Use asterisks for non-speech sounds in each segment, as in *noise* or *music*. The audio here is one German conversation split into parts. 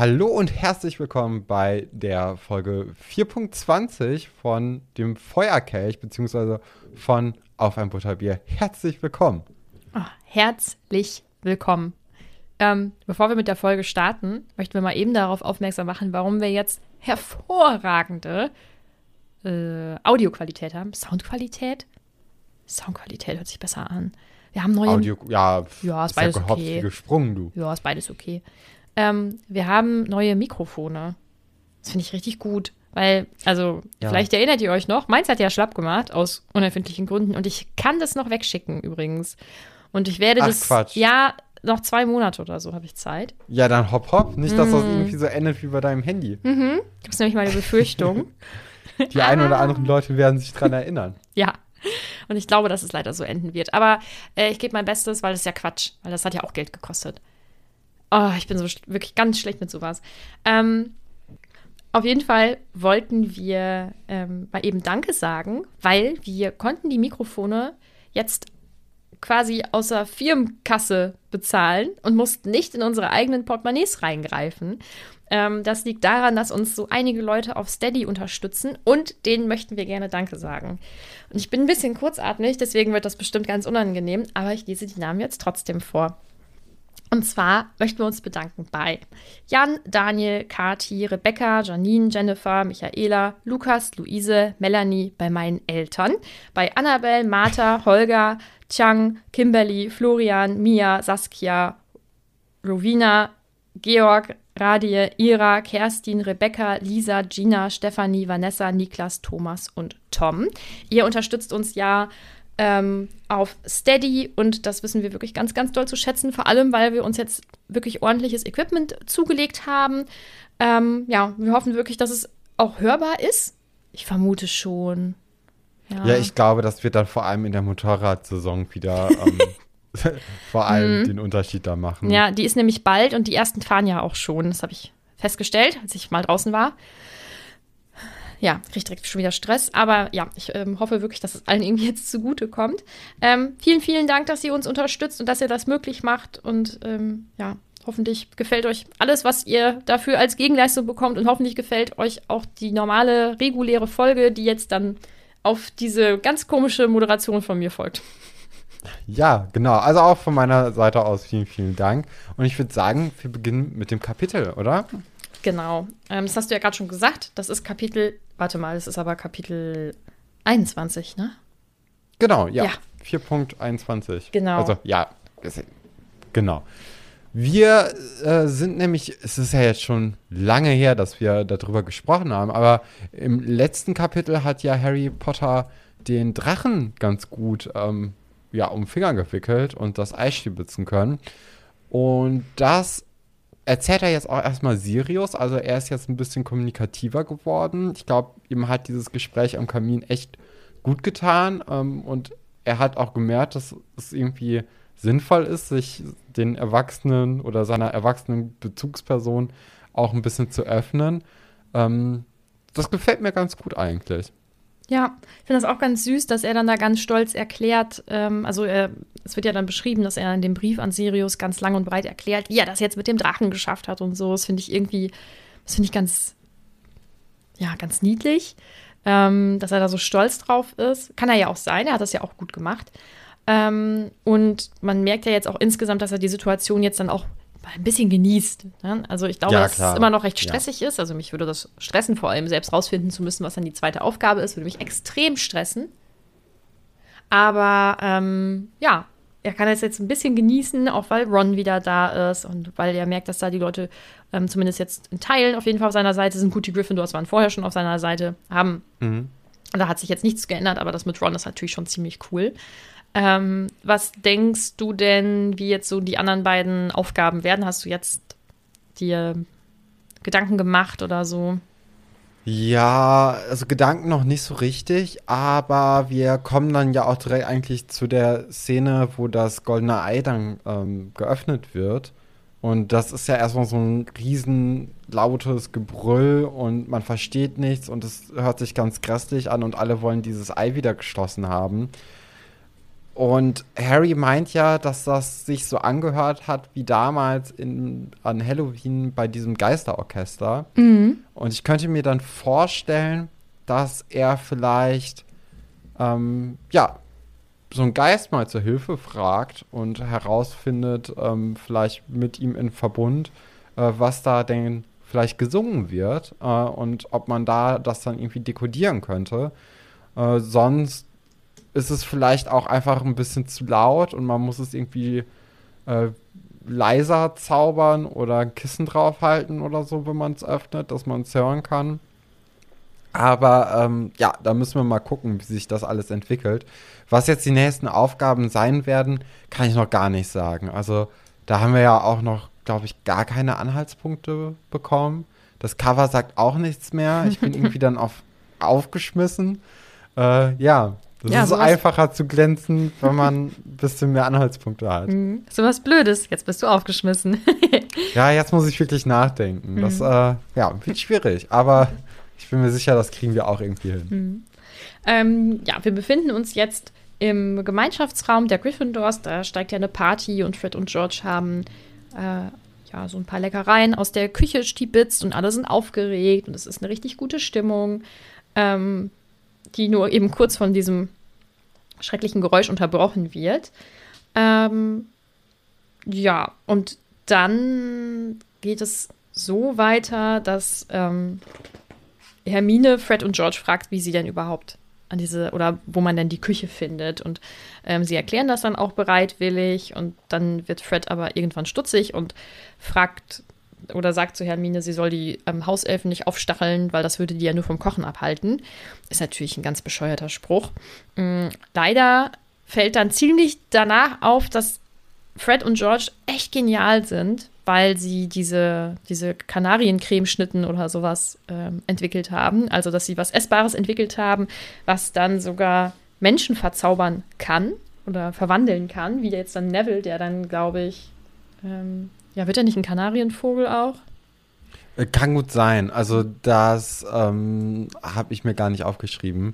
Hallo und herzlich willkommen bei der Folge 4.20 von dem Feuerkelch, beziehungsweise von Auf ein Butterbier. Herzlich willkommen. Ah, herzlich willkommen. Ähm, bevor wir mit der Folge starten, möchten wir mal eben darauf aufmerksam machen, warum wir jetzt hervorragende äh, Audioqualität haben. Soundqualität? Soundqualität hört sich besser an. Wir haben neue. Audio, ja, Ja, ist ja beides gehopst okay. gesprungen, du. Ja, ist beides okay. Ähm, wir haben neue Mikrofone. Das finde ich richtig gut. Weil, also, Ja. vielleicht erinnert ihr euch noch, meins hat ja schlapp gemacht, aus unerfindlichen Gründen. Und ich kann das noch wegschicken, übrigens. Und ich werde Ach, das. Quatsch. Ja, noch zwei Monate oder so habe ich Zeit. Ja, dann hopp hopp. Nicht, dass Mm. das irgendwie so endet wie bei deinem Handy. Das ist nämlich meine Befürchtung. *laughs* *laughs* Die einen oder anderen Leute werden sich dran erinnern. *laughs* ja. Und ich glaube, dass es leider so enden wird. Aber äh, ich gebe mein Bestes, weil das ist ja Quatsch. Weil das hat ja auch Geld gekostet. Oh, ich bin so wirklich ganz schlecht mit sowas. Ähm, auf jeden Fall wollten wir ähm, mal eben Danke sagen, weil wir konnten die Mikrofone jetzt quasi aus der Firmenkasse bezahlen und mussten nicht in unsere eigenen Portemonnaies reingreifen. Ähm, das liegt daran, dass uns so einige Leute auf Steady unterstützen und denen möchten wir gerne Danke sagen. Und ich bin ein bisschen kurzatmig, deswegen wird das bestimmt ganz unangenehm, aber ich lese die Namen jetzt trotzdem vor. Und zwar möchten wir uns bedanken bei Jan, Daniel, Kati, Rebecca, Janine, Jennifer, Michaela, Lukas, Luise, Melanie, bei meinen Eltern, bei Annabelle, Martha, Holger, Chang, Kimberly, Florian, Mia, Saskia, Rowena, Georg, Radie, Ira, Kerstin, Rebecca, Lisa, Gina, Stefanie, Vanessa, Niklas, Thomas und Tom. Ihr unterstützt uns ja ähm, auf Steady und das wissen wir wirklich ganz, ganz doll zu schätzen, vor allem, weil wir uns jetzt wirklich ordentliches Equipment zugelegt haben. Ähm, ja, wir hoffen wirklich, dass es auch hörbar ist. Ich vermute schon. Ja, ich glaube, das wird dann vor allem in der Motorradsaison wieder ähm, *laughs* vor allem den Unterschied da machen. Mhm. Ja, die ist nämlich bald und die ersten fahren ja auch schon. Das habe ich festgestellt, als ich mal draußen war. Ja, krieg direkt schon wieder Stress. Aber ja, ich ähm, hoffe wirklich, dass es allen irgendwie jetzt zugute kommt. Ähm, vielen, vielen Dank, dass ihr uns unterstützt und dass ihr das möglich macht. Und ähm, ja, hoffentlich gefällt euch alles, was ihr dafür als Gegenleistung bekommt. Und hoffentlich gefällt euch auch die normale, reguläre Folge, die jetzt dann auf diese ganz komische Moderation von mir folgt. Ja, genau. Also auch von meiner Seite aus vielen, vielen Dank. Und ich würde sagen, wir beginnen mit dem Kapitel, oder? Genau. Ähm, das hast du ja gerade schon gesagt. Das ist Kapitel, warte mal, das ist aber Kapitel 21, ne? Genau, ja. Ja. 4.21. Genau. Also, ja, genau. Wir äh, sind nämlich, es ist ja jetzt schon lange her, dass wir darüber gesprochen haben, aber im letzten Kapitel hat ja Harry Potter den Drachen ganz gut ähm, ja, um Finger gewickelt und das Eis stibitzen können. Und das erzählt er jetzt auch erstmal Sirius, also er ist jetzt ein bisschen kommunikativer geworden. Ich glaube, ihm hat dieses Gespräch am Kamin echt gut getan ähm, und er hat auch gemerkt, dass es irgendwie sinnvoll ist, sich den Erwachsenen oder seiner erwachsenen Bezugsperson auch ein bisschen zu öffnen. Ähm, das gefällt mir ganz gut eigentlich. Ja, ich finde das auch ganz süß, dass er dann da ganz stolz erklärt, ähm, also er, es wird ja dann beschrieben, dass er in dem Brief an Sirius ganz lang und breit erklärt, wie er das jetzt mit dem Drachen geschafft hat und so. Das finde ich irgendwie, das finde ich ganz, ja, ganz niedlich, ähm, dass er da so stolz drauf ist. Kann er ja auch sein, er hat das ja auch gut gemacht. Ähm, und man merkt ja jetzt auch insgesamt, dass er die Situation jetzt dann auch ein bisschen genießt. Ne? Also ich glaube, Ja, dass es immer noch recht Ja. stressig ist. Also mich würde das stressen, vor allem selbst rausfinden zu müssen, was dann die zweite Aufgabe ist, würde mich extrem stressen. Aber ähm, ja, er kann es jetzt ein bisschen genießen, auch weil Ron wieder da ist und weil er merkt, dass da die Leute ähm, zumindest jetzt in Teilen auf jeden Fall auf seiner Seite sind. Gut, die Gryffindors waren vorher schon auf seiner Seite, haben. Mhm. Da hat sich jetzt nichts geändert, aber das mit Ron ist natürlich schon ziemlich cool. Ähm, was denkst du denn, wie jetzt so die anderen beiden Aufgaben werden? Hast du jetzt dir Gedanken gemacht oder so? Ja, also Gedanken noch nicht so richtig, aber wir kommen dann ja auch direkt eigentlich zu der Szene, wo das goldene Ei dann ähm, geöffnet wird. Und das ist ja erstmal so ein riesen lautes Gebrüll und man versteht nichts und es hört sich ganz grässlich an und alle wollen dieses Ei wieder geschlossen haben. Und Harry meint ja, dass das sich so angehört hat wie damals in, an Halloween bei diesem Geisterorchester. Und ich könnte mir dann vorstellen, dass er vielleicht, ähm, ja, so einen Geist mal zur Hilfe fragt und herausfindet, ähm, vielleicht mit ihm in Verbund, äh, was da denn vielleicht gesungen wird äh, und ob man da das dann irgendwie dekodieren könnte. Äh, sonst ist es vielleicht auch einfach ein bisschen zu laut und man muss es irgendwie äh, leiser zaubern oder ein Kissen draufhalten oder so, wenn man es öffnet, dass man es hören kann. Aber ähm, ja, da müssen wir mal gucken, wie sich das alles entwickelt. Was jetzt die nächsten Aufgaben sein werden, kann ich noch gar nicht sagen. Also da haben wir ja auch noch, glaube ich, gar keine Anhaltspunkte bekommen. Das Cover sagt auch nichts mehr. Ich bin *laughs* irgendwie dann auf, aufgeschmissen. Äh, ja, das Ja, ist einfacher zu glänzen, wenn man ein bisschen mehr Anhaltspunkte hat. Mhm. So was Blödes. Jetzt bist du aufgeschmissen. *laughs* Ja, jetzt muss ich wirklich nachdenken. Das äh, ja, wird schwierig, aber ich bin mir sicher, das kriegen wir auch irgendwie hin. Ähm, ja, wir befinden uns jetzt im Gemeinschaftsraum der Gryffindors. Da steigt ja eine Party und Fred und George haben äh, ja so ein paar Leckereien aus der Küche stibitzt und alle sind aufgeregt und es ist eine richtig gute Stimmung, ähm, die nur eben kurz von diesem schrecklichen Geräusch unterbrochen wird. Ähm, ja, und dann geht es so weiter, dass ähm, Hermine Fred und George fragt, wie sie denn überhaupt an diese oder wo man denn die Küche findet. Und ähm, sie erklären das dann auch bereitwillig und dann wird Fred aber irgendwann stutzig und fragt oder sagt zu Hermine, sie soll die ähm, Hauselfen nicht aufstacheln, weil das würde die ja nur vom Kochen abhalten. Ist natürlich ein ganz bescheuerter Spruch. Mm, leider fällt dann ziemlich danach auf, dass Fred und George echt genial sind, weil sie diese, diese Kanariencremeschnitten oder sowas ähm, entwickelt haben. Also, dass sie was Essbares entwickelt haben, was dann sogar Menschen verzaubern kann oder verwandeln kann, wie jetzt dann Neville, der dann, glaube ich, ähm, ja, wird er nicht ein Kanarienvogel auch? Äh, Kann gut sein. Also das ähm, habe ich mir gar nicht aufgeschrieben.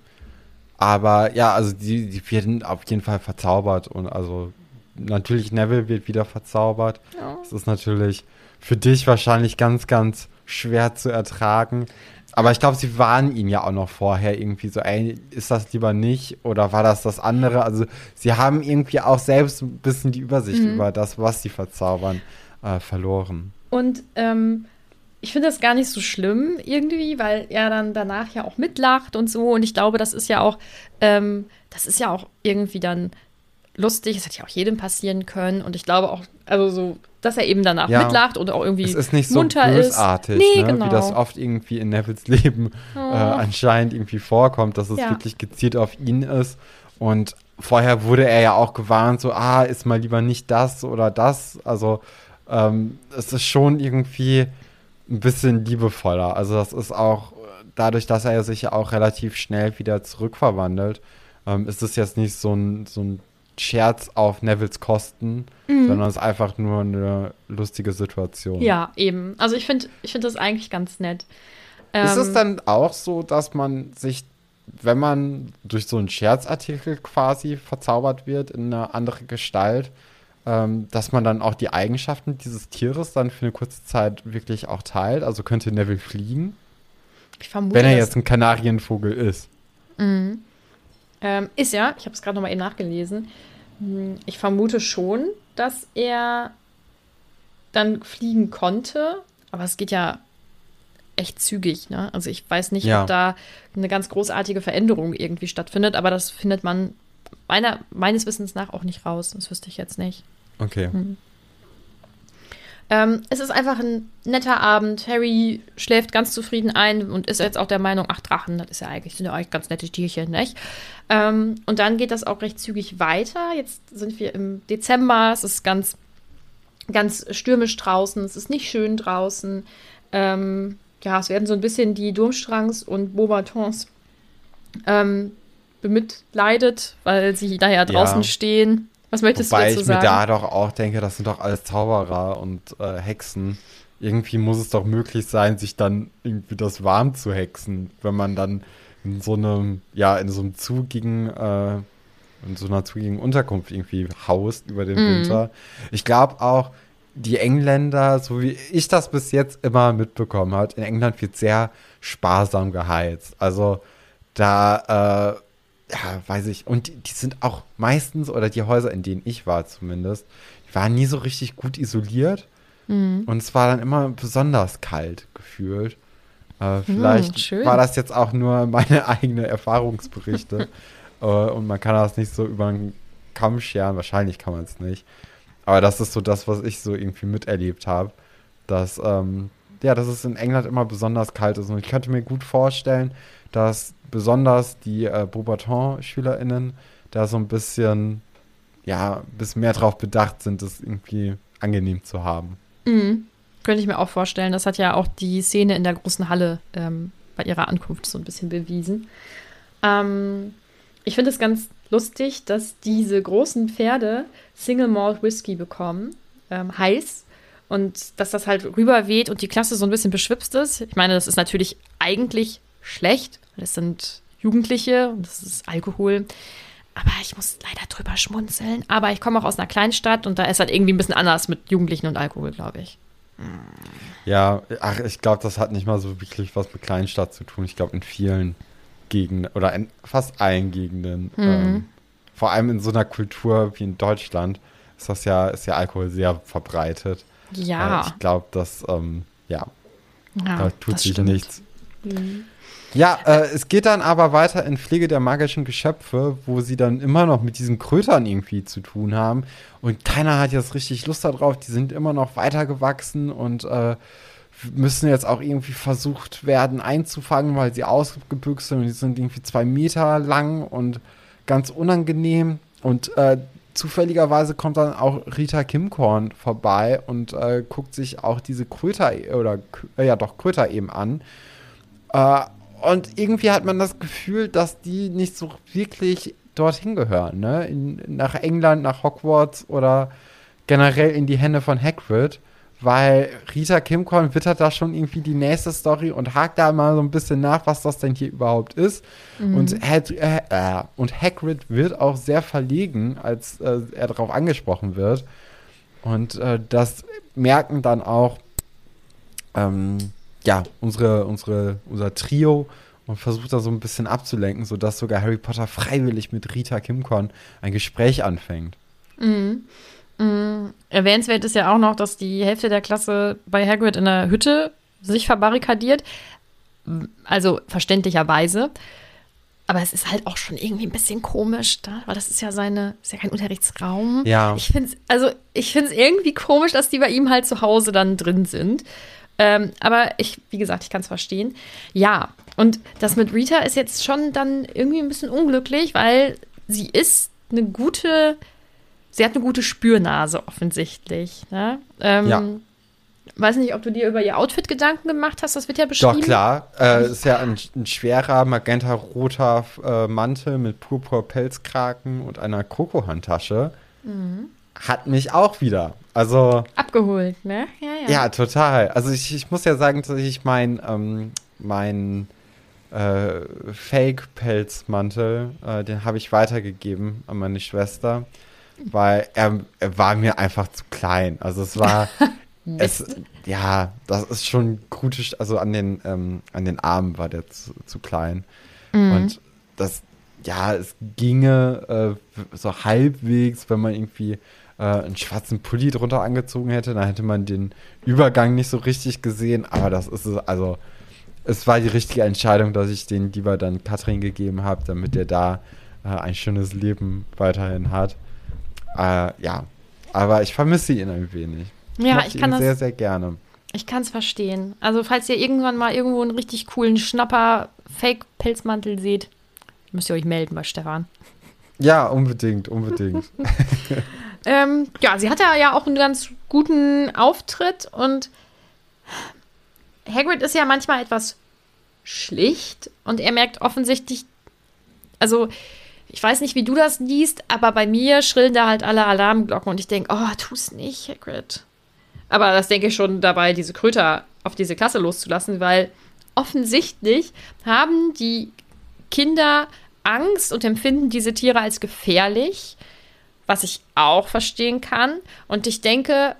Aber ja, also die, die werden auf jeden Fall verzaubert und also natürlich Neville wird wieder verzaubert. Ja. Das ist natürlich für dich wahrscheinlich ganz, ganz schwer zu ertragen. Aber ich glaube, sie warnen ihn ja auch noch vorher irgendwie so, ey, ist das lieber nicht oder war das das andere? Also sie haben irgendwie auch selbst ein bisschen die Übersicht über das, was sie verzaubern, äh, verloren. Und ähm, ich finde das gar nicht so schlimm irgendwie, weil er dann danach ja auch mitlacht und so. Und ich glaube, das ist ja auch, ähm, das ist ja auch irgendwie dann lustig. Es hätte ja auch jedem passieren können. Und ich glaube auch, also so, dass er eben danach Ja. mitlacht und auch irgendwie Es ist nicht so munter bösartig, ist. Nee, ne? genau. wie das oft irgendwie in Nevils Leben äh, anscheinend irgendwie vorkommt, dass es Ja. wirklich gezielt auf ihn ist. Und vorher wurde er ja auch gewarnt, so, ah, ist mal lieber nicht das oder das. Also ähm, es ist schon irgendwie ein bisschen liebevoller. Also das ist auch dadurch, dass er sich ja auch relativ schnell wieder zurückverwandelt, ähm, ist es jetzt nicht so ein, so ein Scherz auf Nevils Kosten, sondern es ist einfach nur eine lustige Situation. Mhm. Ja, eben. Also ich finde ich find das eigentlich ganz nett. Ist es Ähm, dann auch so, dass man sich, wenn man durch so einen Scherzartikel quasi verzaubert wird in eine andere Gestalt, ähm, dass man dann auch die Eigenschaften dieses Tieres dann für eine kurze Zeit wirklich auch teilt? Also könnte Neville fliegen, ich vermute, wenn er jetzt ein Kanarienvogel ist. Ähm, ist ja, ich habe es gerade nochmal eben nachgelesen. Hm, Ich vermute schon, dass er dann fliegen konnte, aber es geht ja echt zügig. Ne? Also ich weiß nicht, Ja. ob da eine ganz großartige Veränderung irgendwie stattfindet, aber das findet man meiner, meines Wissens nach auch nicht raus. Das wüsste ich jetzt nicht. Okay. Hm. Ähm, es ist einfach ein netter Abend. Harry schläft ganz zufrieden ein und ist jetzt auch der Meinung, ach, Drachen, das ist ja eigentlich, sind ja eigentlich ganz nette Tierchen, nicht? Ähm, und dann geht das auch recht zügig weiter. Jetzt sind wir im Dezember, es ist ganz, ganz stürmisch draußen, es ist nicht schön draußen. Ähm, ja, es werden so ein bisschen die Durmstrangs und Beaubatons ähm, bemitleidet, weil sie da ja draußen stehen. Was möchtest Wobei du ich dazu mir sagen? da doch auch denke, das sind doch alles Zauberer und äh, Hexen. Irgendwie muss es doch möglich sein, sich dann irgendwie das warm zu hexen, wenn man dann in so einem, ja, in so einem zugigen, äh, in so einer zugigen Unterkunft irgendwie haust über den Mhm. Winter. Ich glaube auch, die Engländer, so wie ich das bis jetzt immer mitbekommen habe, in England wird sehr sparsam geheizt. Also da, äh, ja, weiß ich. Und die, die sind auch meistens, oder die Häuser, in denen ich war zumindest, die waren nie so richtig gut isoliert. Mhm. Und es war dann immer besonders kalt gefühlt. Äh, vielleicht Hm, schön. war das jetzt auch nur meine *laughs* eigene Erfahrungsberichte. *laughs* äh, und man kann das nicht so über den Kamm scheren. Wahrscheinlich kann man es nicht. Aber das ist so das, was ich so irgendwie miterlebt habe. Dass, ähm, ja, dass es in England immer besonders kalt ist. Und ich könnte mir gut vorstellen, dass besonders die äh, Beaubaton-SchülerInnen da so ein bisschen, ja, ein bisschen mehr drauf bedacht sind, es irgendwie angenehm zu haben. Mhm. Könnte ich mir auch vorstellen. Das hat ja auch die Szene in der großen Halle ähm, bei ihrer Ankunft so ein bisschen bewiesen. Ähm, ich finde es ganz lustig, dass diese großen Pferde Single Malt Whisky bekommen, ähm, heiß. Und dass das halt rüberweht und die Klasse so ein bisschen beschwipst ist. Ich meine, das ist natürlich eigentlich schlecht. weil Es sind Jugendliche und das ist Alkohol. Aber ich muss leider drüber schmunzeln. Aber ich komme auch aus einer Kleinstadt und da ist halt irgendwie ein bisschen anders mit Jugendlichen und Alkohol, glaube ich. Ja, ach, ich glaube, das hat nicht mal so wirklich was mit Kleinstadt zu tun. Ich glaube, in vielen Gegenden oder in fast allen Gegenden, ähm, vor allem in so einer Kultur wie in Deutschland, ist das ja, ist ja Alkohol sehr verbreitet. Ja. Äh, ich glaube, dass, ähm, ja, ja da tut das sich stimmt. nichts. Ja, äh, es geht dann aber weiter in Pflege der magischen Geschöpfe, wo sie dann immer noch mit diesen Krötern irgendwie zu tun haben. Und keiner hat jetzt richtig Lust darauf. Die sind immer noch weitergewachsen und äh, müssen jetzt auch irgendwie versucht werden einzufangen, weil sie ausgebüxt sind und die sind irgendwie zwei Meter lang und ganz unangenehm. Und äh, zufälligerweise kommt dann auch Rita Kimkorn vorbei und äh, guckt sich auch diese Kröter oder äh, ja doch Kröter eben an. Äh, und irgendwie hat man das Gefühl, dass die nicht so wirklich dorthin gehören, ne? In, nach England, nach Hogwarts oder generell in die Hände von Hagrid, weil Rita Kimcorn wittert da schon irgendwie die nächste Story und hakt da mal so ein bisschen nach, was das denn hier überhaupt ist. Und, Hag äh, äh, und Hagrid wird auch sehr verlegen, als äh, er darauf angesprochen wird. Und äh, das merken dann auch ähm, ja, unsere, unsere, unser Trio und versucht da so ein bisschen abzulenken, sodass sogar Harry Potter freiwillig mit Rita Kimcorn ein Gespräch anfängt. Erwähnenswert ist ja auch noch, dass die Hälfte der Klasse bei Hagrid in der Hütte sich verbarrikadiert. Also verständlicherweise. Aber es ist halt auch schon irgendwie ein bisschen komisch, da, weil das ist ja seine, ist ja kein Unterrichtsraum. Ja. Ich finde es, also ich finde es irgendwie komisch, dass die bei ihm halt zu Hause dann drin sind. Ähm, aber ich, wie gesagt, ich kann es verstehen. Ja, und das mit Rita ist jetzt schon dann irgendwie ein bisschen unglücklich, weil sie ist eine gute, sie hat eine gute Spürnase offensichtlich. Ne? Ähm, Ja. Weiß nicht, ob du dir über ihr Outfit Gedanken gemacht hast, das wird ja beschrieben. Doch, klar. Äh, ist ja ein, ein schwerer magenta-roter äh, Mantel mit purpur-Pelzkragen und einer Krokohandtasche. Hat mich auch wieder. Also, Abgeholt, ne? Ja, ja. ja, total. Also, ich, ich muss ja sagen, dass ich mein, ähm, mein äh, Fake-Pelzmantel, äh, den habe ich weitergegeben an meine Schwester, weil er, er war mir einfach zu klein. Also, es war. *laughs* Es, ja, das ist schon gute, also an den, ähm, an den Armen war der zu, zu klein. Und das, ja, es ginge äh, so halbwegs, wenn man irgendwie äh, einen schwarzen Pulli drunter angezogen hätte, dann hätte man den Übergang nicht so richtig gesehen, aber das ist es, also es war die richtige Entscheidung, dass ich den lieber dann Katrin gegeben habe, damit er da äh, ein schönes Leben weiterhin hat. Äh, ja, aber ich vermisse ihn ein wenig. Ja, mochte ich kann ihn das- sehr, sehr gerne. Ich kann es verstehen. Also, falls ihr irgendwann mal irgendwo einen richtig coolen Schnapper-Fake-Pelzmantel seht, müsst ihr euch melden bei Stefan. Ja, unbedingt, unbedingt. *laughs* *laughs* Ähm, ja, sie hatte ja auch einen ganz guten Auftritt und Hagrid ist ja manchmal etwas schlicht und er merkt offensichtlich, also ich weiß nicht, wie du das liest, aber bei mir schrillen da halt alle Alarmglocken und ich denke, oh, tu's nicht, Hagrid. Aber das denke ich schon dabei, diese Kröter auf diese Klasse loszulassen, weil offensichtlich haben die Kinder Angst und empfinden diese Tiere als gefährlich was ich auch verstehen kann. Und ich denke,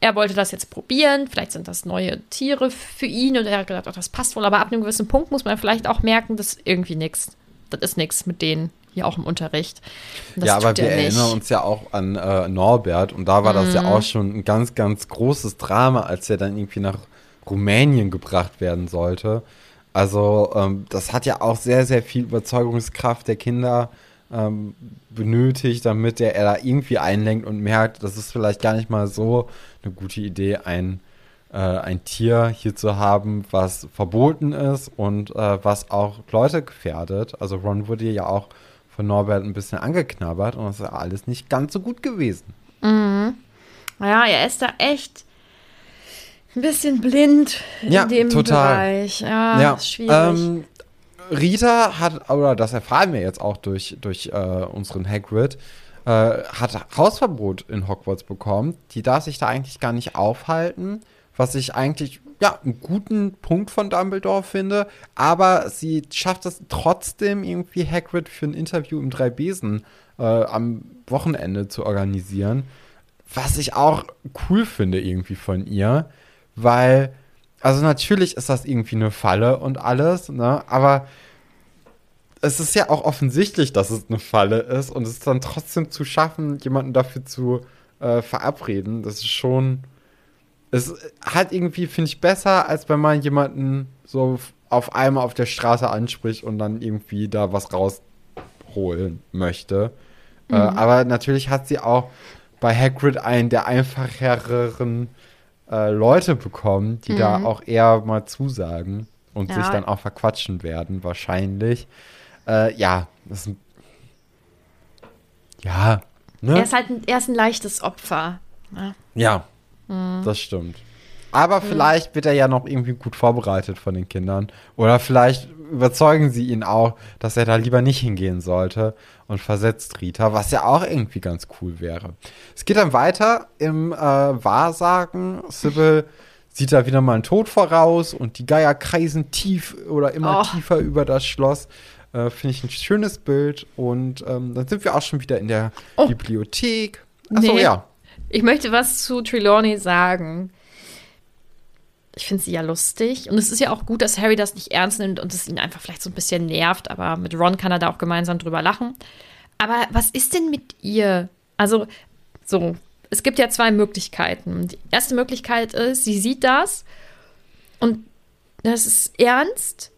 er wollte das jetzt probieren. Vielleicht sind das neue Tiere für ihn und er hat gedacht, ach, das passt wohl. Aber ab einem gewissen Punkt muss man vielleicht auch merken, das ist irgendwie nichts. Das ist nichts mit denen hier auch im Unterricht. Das ja, aber wir nicht. erinnern uns ja auch an äh, Norbert und da war das Mhm. ja auch schon ein ganz, ganz großes Drama, als er dann irgendwie nach Rumänien gebracht werden sollte. Also ähm, das hat ja auch sehr, sehr viel Überzeugungskraft der Kinder ähm, benötigt, damit der, er da irgendwie einlenkt und merkt, das ist vielleicht gar nicht mal so eine gute Idee, ein, äh, ein Tier hier zu haben, was verboten ist und äh, was auch Leute gefährdet. Also Ron wurde ja auch von Norbert ein bisschen angeknabbert und das ist ja alles nicht ganz so gut gewesen. Ja, er ist da echt ein bisschen blind Ja, in dem total. Bereich. Ja, ist schwierig. ähm, Rita hat, oder das erfahren wir jetzt auch durch, durch äh, unseren Hagrid, äh, hat Hausverbot in Hogwarts bekommen. Die darf sich da eigentlich gar nicht aufhalten, was ich eigentlich ja, einen guten Punkt von Dumbledore finde. Aber sie schafft es trotzdem irgendwie Hagrid für ein Interview im Dreibesen äh, am Wochenende zu organisieren. Was ich auch cool finde irgendwie von ihr, weil also natürlich ist das irgendwie eine Falle und alles, ne? Aber es ist ja auch offensichtlich, dass es eine Falle ist und es dann trotzdem zu schaffen, jemanden dafür zu äh, verabreden. Das ist schon. Es hat irgendwie, finde ich, besser, als wenn man jemanden so auf einmal auf der Straße anspricht und dann irgendwie da was rausholen möchte. Äh, aber natürlich hat sie auch bei Hagrid einen der einfacheren äh, Leute bekommen, die da auch eher mal zusagen und Ja. sich dann auch verquatschen werden, wahrscheinlich. Äh, ja, das ist ein Ja, ne? er, ist halt ein, er ist ein leichtes Opfer. Ja. Ja, Mhm. das stimmt. Aber vielleicht wird er ja noch irgendwie gut vorbereitet von den Kindern. Oder vielleicht überzeugen sie ihn auch, dass er da lieber nicht hingehen sollte und versetzt Rita, was ja auch irgendwie ganz cool wäre. Es geht dann weiter im äh, Wahrsagen. Sybil sieht da wieder mal einen Tod voraus und die Geier kreisen tief oder immer Oh. tiefer über das Schloss. Äh, Finde ich ein schönes Bild. Und ähm, dann sind wir auch schon wieder in der Oh. Bibliothek. Achso, Nee. ja. Ich möchte was zu Trelawney sagen. Ich finde sie ja lustig. Und es ist ja auch gut, dass Harry das nicht ernst nimmt und es ihn einfach vielleicht so ein bisschen nervt. Aber mit Ron kann er da auch gemeinsam drüber lachen. Aber was ist denn mit ihr? Also, so, es gibt ja zwei Möglichkeiten. Die erste Möglichkeit ist, sie sieht das und das ist ernst.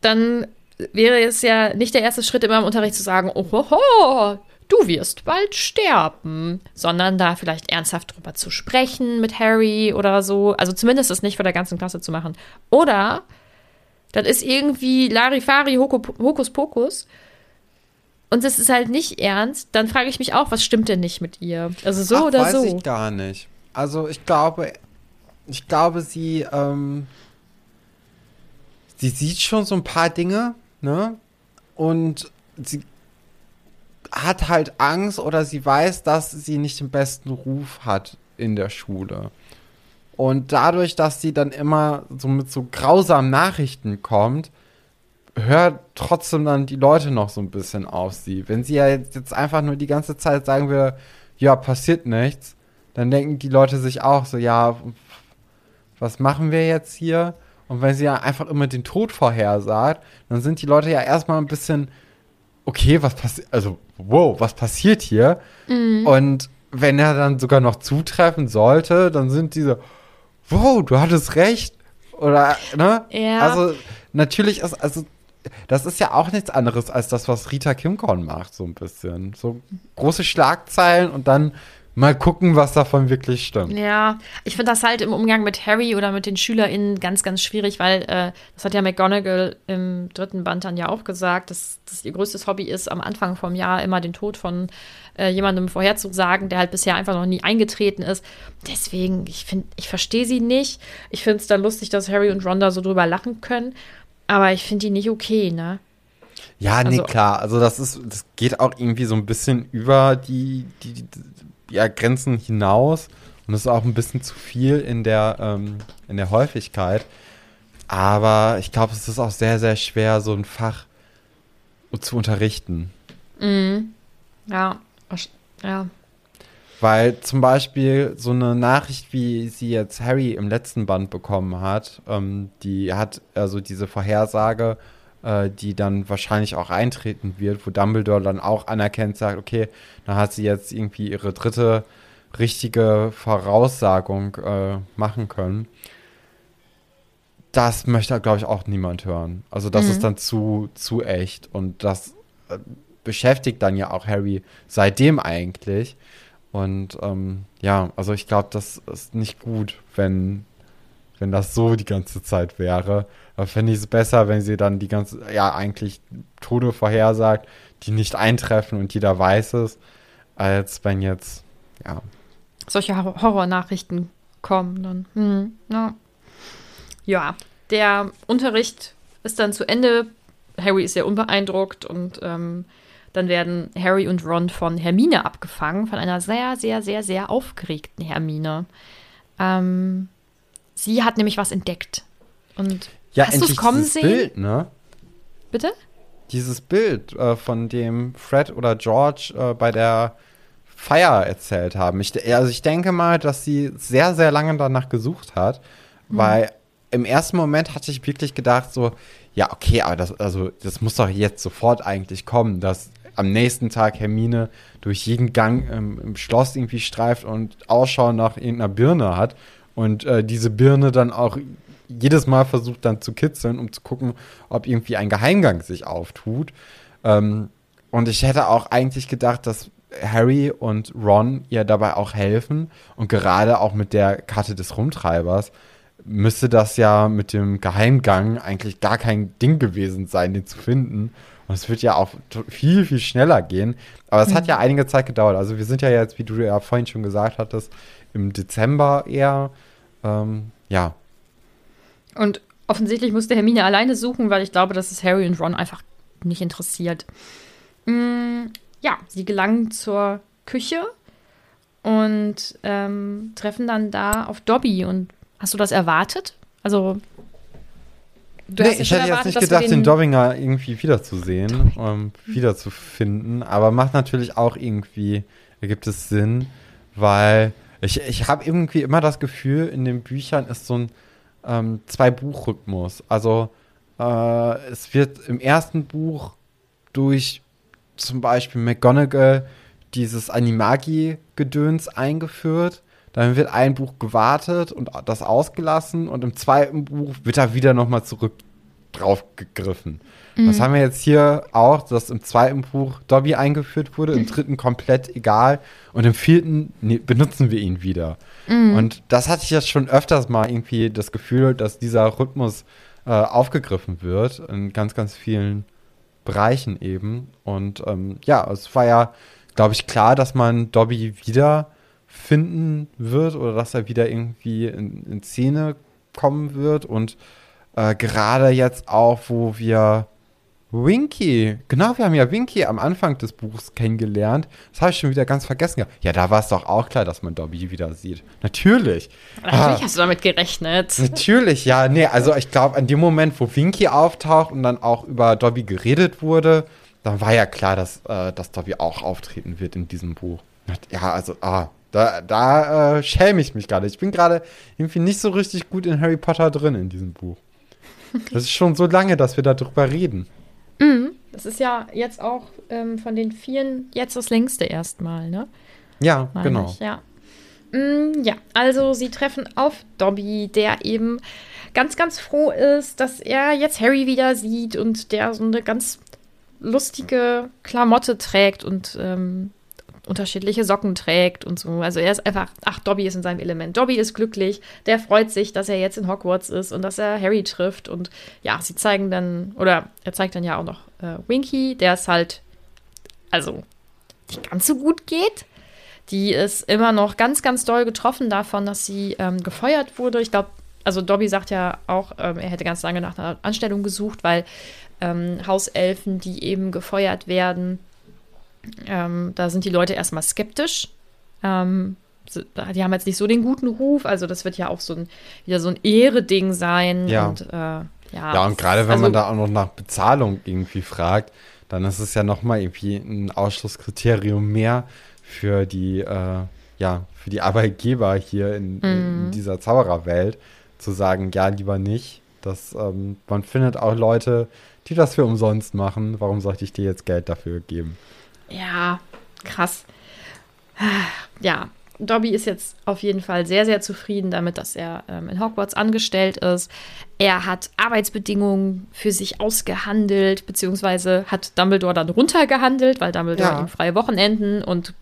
Dann wäre es ja nicht der erste Schritt immer im Unterricht zu sagen, ohoho, du wirst bald sterben, sondern da vielleicht ernsthaft drüber zu sprechen mit Harry oder so. Also zumindest das nicht vor der ganzen Klasse zu machen. Oder das ist irgendwie Larifari Hoko- Hokus Pokus. Und es ist halt nicht ernst, dann frage ich mich auch, was stimmt denn nicht mit ihr? Also so Ach, oder weiß so. ich gar nicht. Also ich glaube, ich glaube, sie, ähm, sie sieht schon so ein paar Dinge, ne? Und sie hat halt Angst oder sie weiß, dass sie nicht den besten Ruf hat in der Schule. Und dadurch, dass sie dann immer so mit so grausamen Nachrichten kommt, hört trotzdem dann die Leute noch so ein bisschen auf sie. Wenn sie ja jetzt, einfach nur die ganze Zeit sagen würde, ja, passiert nichts, dann denken die Leute sich auch so, ja, was machen wir jetzt hier? Und wenn sie ja einfach immer den Tod vorhersagt, dann sind die Leute ja erstmal ein bisschen, okay, was passiert, also, wow, was passiert hier? Und wenn er dann sogar noch zutreffen sollte, dann sind diese, wow, du hattest recht. Oder, ne? Ja. Also, natürlich ist, also, das ist ja auch nichts anderes als das, was Rita Kimkorn macht, so ein bisschen. So große Schlagzeilen und dann mal gucken, was davon wirklich stimmt. Ja, ich finde das halt im Umgang mit Harry oder mit den SchülerInnen ganz, ganz schwierig, weil äh, das hat ja McGonagall im dritten Band dann ja auch gesagt, dass das ihr größtes Hobby ist, am Anfang vom Jahr immer den Tod von äh, jemandem vorherzusagen, der halt bisher einfach noch nie eingetreten ist. Deswegen, ich finde, ich verstehe sie nicht. Ich finde es dann lustig, dass Harry und Ron da so drüber lachen können, aber ich finde die nicht okay, ne? Ja, nee, Also- klar. Also das ist, das geht auch irgendwie so ein bisschen über die, die, die ja, Grenzen hinaus und das ist auch ein bisschen zu viel in der, ähm, in der Häufigkeit. Aber ich glaube, es ist auch sehr, sehr schwer, so ein Fach zu unterrichten. Ja, wasch- ja. Weil zum Beispiel so eine Nachricht, wie sie jetzt Harry im letzten Band bekommen hat, ähm, die hat also diese Vorhersage, äh, die dann wahrscheinlich auch eintreten wird, wo Dumbledore dann auch anerkennt, sagt, okay, dann hat sie jetzt irgendwie ihre dritte richtige Voraussagung äh, machen können. Das möchte, glaube ich, auch niemand hören. Also das ist dann zu, zu echt und das äh, beschäftigt dann ja auch Harry seitdem eigentlich. Und ähm, ja, also ich glaube, das ist nicht gut, wenn, wenn das so die ganze Zeit wäre. Da fände ich es besser, wenn sie dann die ganze, ja, eigentlich Tode vorhersagt, die nicht eintreffen und jeder weiß es, als wenn jetzt, ja. solche Hor- Horrornachrichten kommen dann. Hm, ja. ja, der Unterricht ist dann zu Ende. Harry ist sehr unbeeindruckt und ähm, dann werden Harry und Ron von Hermine abgefangen, von einer sehr, sehr, sehr, sehr aufgeregten Hermine. Ähm, sie hat nämlich was entdeckt. Und Ja, hast du es kommen dieses sehen? Bild, ne? Bitte? Dieses Bild, äh, von dem Fred oder George äh, bei der Feier erzählt haben. Ich, also ich denke mal, dass sie sehr, sehr lange danach gesucht hat, weil im ersten Moment hatte ich wirklich gedacht, so, ja, okay, aber das, also, das muss doch jetzt sofort eigentlich kommen, dass am nächsten Tag Hermine durch jeden Gang im, im Schloss irgendwie streift und Ausschau nach irgendeiner Birne hat und äh, diese Birne dann auch jedes Mal versucht dann zu kitzeln, um zu gucken, ob irgendwie ein Geheimgang sich auftut. Ähm, und ich hätte auch eigentlich gedacht, dass Harry und Ron ihr dabei auch helfen. Und gerade auch mit der Karte des Rumtreibers müsste das ja mit dem Geheimgang eigentlich gar kein Ding gewesen sein, den zu finden. Und es wird ja auch viel, viel schneller gehen. Aber es hat ja einige Zeit gedauert. Also wir sind ja jetzt, wie du ja vorhin schon gesagt hattest, im Dezember eher. Ähm, ja, Und offensichtlich musste Hermine alleine suchen, weil ich glaube, dass es Harry und Ron einfach nicht interessiert. Mm, ja, sie gelangen zur Küche und ähm, treffen dann da auf Dobby. Und hast du das erwartet? Also, du nee, ja ich hätte jetzt nicht gedacht, den Dobbinger irgendwie wiederzusehen, ähm, wiederzufinden. Aber macht natürlich auch irgendwie, ergibt es Sinn, weil ich, ich habe irgendwie immer das Gefühl, in den Büchern ist so ein ähm, Zwei-Buch-Rhythmus. Also äh, es wird im ersten Buch durch zum Beispiel McGonagall dieses Animagi-Gedöns eingeführt. Dann wird ein Buch gewartet und das ausgelassen und im zweiten Buch wird da wieder nochmal zurück drauf gegriffen. Das haben wir jetzt hier auch, dass im zweiten Buch Dobby eingeführt wurde, im dritten komplett egal und im vierten benutzen wir ihn wieder. Und das hatte ich jetzt schon öfters mal irgendwie das Gefühl, dass dieser Rhythmus äh, aufgegriffen wird in ganz, ganz vielen Bereichen eben. Und ähm, ja, es war ja, glaube ich, klar, dass man Dobby wieder finden wird oder dass er wieder irgendwie in, in Szene kommen wird. Und äh, gerade jetzt auch, wo wir Winky, genau, wir haben ja Winky am Anfang des Buchs kennengelernt. Das habe ich schon wieder ganz vergessen. gehabt. Ja, da war es doch auch klar, dass man Dobby wieder sieht. Natürlich. Natürlich Ah. hast du damit gerechnet. Natürlich, ja, nee, also ich glaube, an dem Moment, wo Winky auftaucht und dann auch über Dobby geredet wurde, dann war ja klar, dass, äh, dass Dobby auch auftreten wird in diesem Buch. Ja, also, ah, da, da äh, schäme ich mich gerade. Ich bin gerade irgendwie nicht so richtig gut in Harry Potter drin in diesem Buch. Das ist schon so lange, dass wir darüber reden. Das ist ja jetzt auch ähm, von den vielen jetzt das längste erstmal, ne? Ja, meine genau. Ich, ja. Mm, ja, also sie treffen auf Dobby, der eben ganz, ganz froh ist, dass er jetzt Harry wieder sieht und der so eine ganz lustige Klamotte trägt und ähm, unterschiedliche Socken trägt und so. Also er ist einfach, ach, Dobby ist in seinem Element. Dobby ist glücklich, der freut sich, dass er jetzt in Hogwarts ist und dass er Harry trifft. Und ja, sie zeigen dann, oder er zeigt dann ja auch noch äh, Winky, der es halt, also nicht ganz so gut geht. Die ist immer noch ganz, ganz doll getroffen davon, dass sie ähm, gefeuert wurde. Ich glaube, also Dobby sagt ja auch, ähm, er hätte ganz lange nach einer Anstellung gesucht, weil ähm, Hauselfen, die eben gefeuert werden, ähm, da sind die Leute erstmal skeptisch. Ähm, die haben jetzt nicht so den guten Ruf, also das wird ja auch so ein, wieder so ein Ehre-Ding sein. Ja. Und, äh, ja, Ja, und gerade wenn also, man da auch noch nach Bezahlung irgendwie fragt, dann ist es ja nochmal irgendwie ein Ausschlusskriterium mehr für die, äh, ja, für die Arbeitgeber hier in, Mhm. in dieser Zaubererwelt, zu sagen, ja, lieber nicht. Das, ähm, man findet auch Leute, die das für umsonst machen. Warum sollte ich dir jetzt Geld dafür geben? Ja, krass. Ja, Dobby ist jetzt auf jeden Fall sehr, sehr zufrieden damit, dass er ähm, in Hogwarts angestellt ist. Er hat Arbeitsbedingungen für sich ausgehandelt, beziehungsweise hat Dumbledore dann runtergehandelt, weil Dumbledore Ja. ihm freie Wochenenden und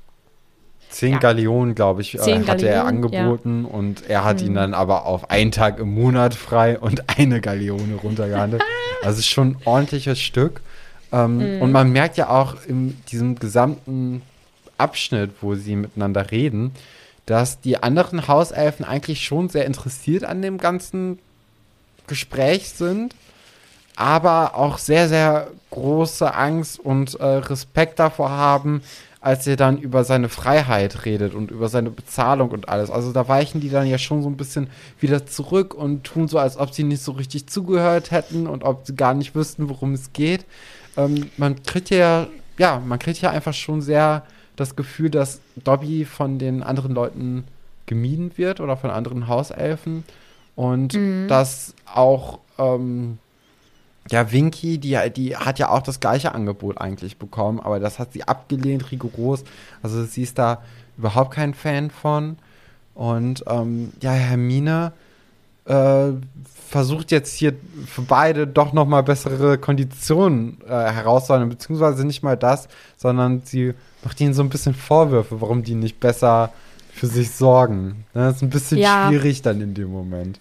Zehn Ja. Gallionen, glaube ich, äh, Zehn hatte er Gallionen, ja. angeboten und er hat ihn dann aber auf einen Tag im Monat frei und *laughs* eine Gallione runtergehandelt. *laughs* also es ist schon ein ordentliches Stück. Ähm, Und man merkt ja auch in diesem gesamten Abschnitt, wo sie miteinander reden, dass die anderen Hauselfen eigentlich schon sehr interessiert an dem ganzen Gespräch sind, aber auch sehr, sehr große Angst und äh, Respekt davor haben, als er dann über seine Freiheit redet und über seine Bezahlung und alles. Also da weichen die dann ja schon so ein bisschen wieder zurück und tun so, als ob sie nicht so richtig zugehört hätten und ob sie gar nicht wüssten, worum es geht. Ähm, man kriegt ja, ja, man kriegt ja einfach schon sehr das Gefühl, dass Dobby von den anderen Leuten gemieden wird oder von anderen Hauselfen und dass auch ähm, ja, Winky, die, die hat ja auch das gleiche Angebot eigentlich bekommen, aber das hat sie abgelehnt, rigoros. Also sie ist da überhaupt kein Fan von. Und ähm, ja, Hermine äh, versucht jetzt hier für beide doch noch mal bessere Konditionen äh, herauszuholen, beziehungsweise nicht mal das, sondern sie macht ihnen so ein bisschen Vorwürfe, warum die nicht besser für sich sorgen. Das ist ein bisschen Ja. schwierig dann in dem Moment.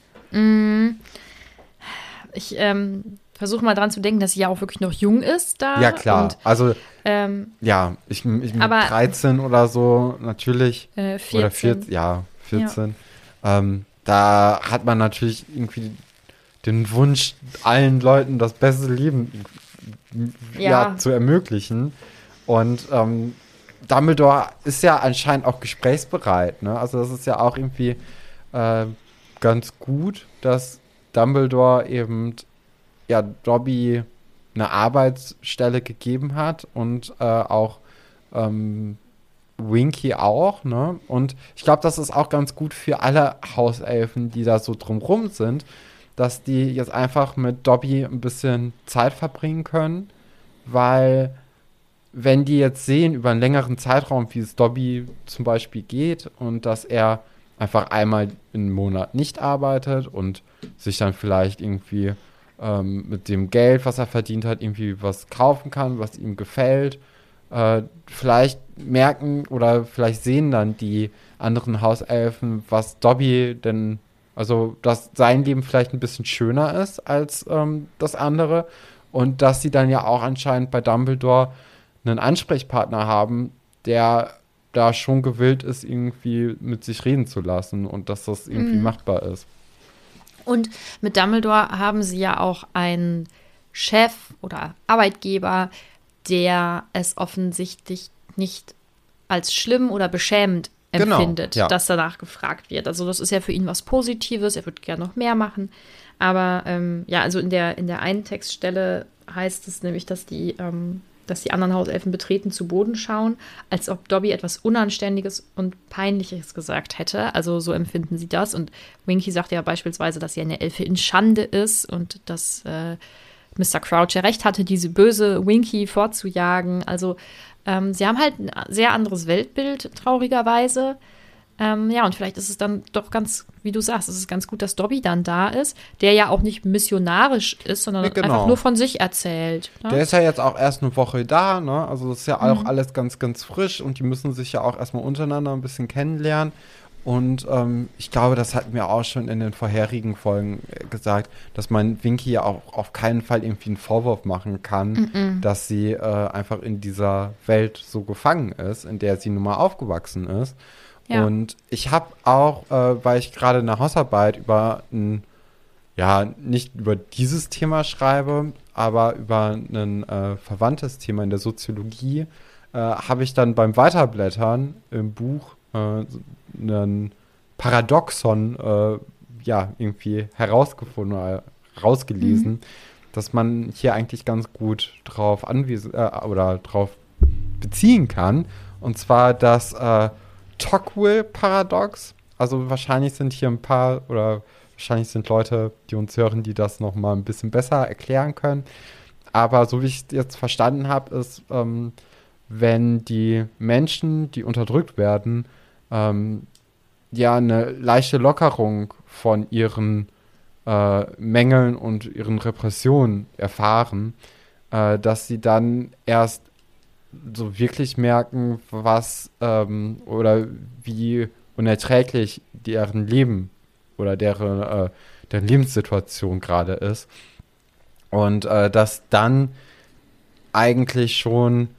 ich ähm, versuche mal dran zu denken, dass sie ja auch wirklich noch jung ist da. Ja, klar. Und, also ähm, Ja, ich, ich Aber- 13 oder so, natürlich. äh, 14. Oder 14, ja, 14. Ähm, da hat man natürlich irgendwie den Wunsch, allen Leuten das beste Leben ja. Ja. zu ermöglichen. Und ähm, Dumbledore ist ja anscheinend auch gesprächsbereit. Ne? Also das ist ja auch irgendwie äh, ganz gut, dass Dumbledore eben ja Dobby eine Arbeitsstelle gegeben hat und äh, auch ähm, Winky auch, ne? Und ich glaube, das ist auch ganz gut für alle Hauselfen, die da so drumrum sind, dass die jetzt einfach mit Dobby ein bisschen Zeit verbringen können, weil wenn die jetzt sehen über einen längeren Zeitraum, wie es Dobby zum Beispiel geht und dass er einfach einmal im Monat nicht arbeitet und sich dann vielleicht irgendwie ähm, mit dem Geld, was er verdient hat, irgendwie was kaufen kann, was ihm gefällt. Äh, vielleicht merken oder vielleicht sehen dann die anderen Hauselfen, was Dobby denn, also dass sein Leben vielleicht ein bisschen schöner ist als ähm, das andere und dass sie dann ja auch anscheinend bei Dumbledore einen Ansprechpartner haben, der da schon gewillt ist, irgendwie mit sich reden zu lassen und dass das irgendwie machbar ist. Und mit Dumbledore haben sie ja auch einen Chef oder Arbeitgeber, der es offensichtlich nicht als schlimm oder beschämend Genau, empfindet, ja. dass danach gefragt wird. Also das ist ja für ihn was Positives, er würde gerne noch mehr machen. Aber ähm, ja, also in der, in der einen Textstelle heißt es nämlich, dass die, ähm, dass die anderen Hauselfen betreten zu Boden schauen, als ob Dobby etwas Unanständiges und Peinliches gesagt hätte. Also so empfinden sie das. Und Winky sagt ja beispielsweise, dass sie eine Elfe in Schande ist und dass äh, Mr. Crouch ja recht hatte, diese böse Winky fortzujagen. Also ähm, sie haben halt ein sehr anderes Weltbild, traurigerweise. Ähm, ja, und vielleicht ist es dann doch ganz, wie du sagst, es ist ganz gut, dass Dobby dann da ist, der ja auch nicht missionarisch ist, sondern Nee, genau. einfach nur von sich erzählt. Ne? Der ist ja jetzt auch erst eine Woche da, ne? Also das ist ja Mhm. auch alles ganz, ganz frisch und die müssen sich ja auch erstmal untereinander ein bisschen kennenlernen. Und ähm, ich glaube, das hatten wir auch schon in den vorherigen Folgen äh, gesagt, dass man Winky ja auch auf keinen Fall irgendwie einen Vorwurf machen kann, dass sie äh, einfach in dieser Welt so gefangen ist, in der sie nun mal aufgewachsen ist. Ja. Und ich habe auch, äh, weil ich gerade eine Hausarbeit über ein ja, nicht über dieses Thema schreibe, aber über ein äh, verwandtes Thema in der Soziologie, äh, habe ich dann beim Weiterblättern im Buch äh, so ein Paradoxon äh, ja, irgendwie herausgefunden oder rausgelesen, dass man hier eigentlich ganz gut drauf anwiesen äh, oder drauf beziehen kann. Und zwar das äh, Tocqueville-Paradox. Also wahrscheinlich sind hier ein paar oder wahrscheinlich sind Leute, die uns hören, die das noch mal ein bisschen besser erklären können. Aber so wie ich es jetzt verstanden habe, ist, ähm, wenn die Menschen, die unterdrückt werden, ähm, ja eine leichte Lockerung von ihren äh, Mängeln und ihren Repressionen erfahren, äh, dass sie dann erst so wirklich merken, was ähm, oder wie unerträglich deren Leben oder deren, äh, deren Lebenssituation gerade ist. Und äh, dass dann eigentlich schon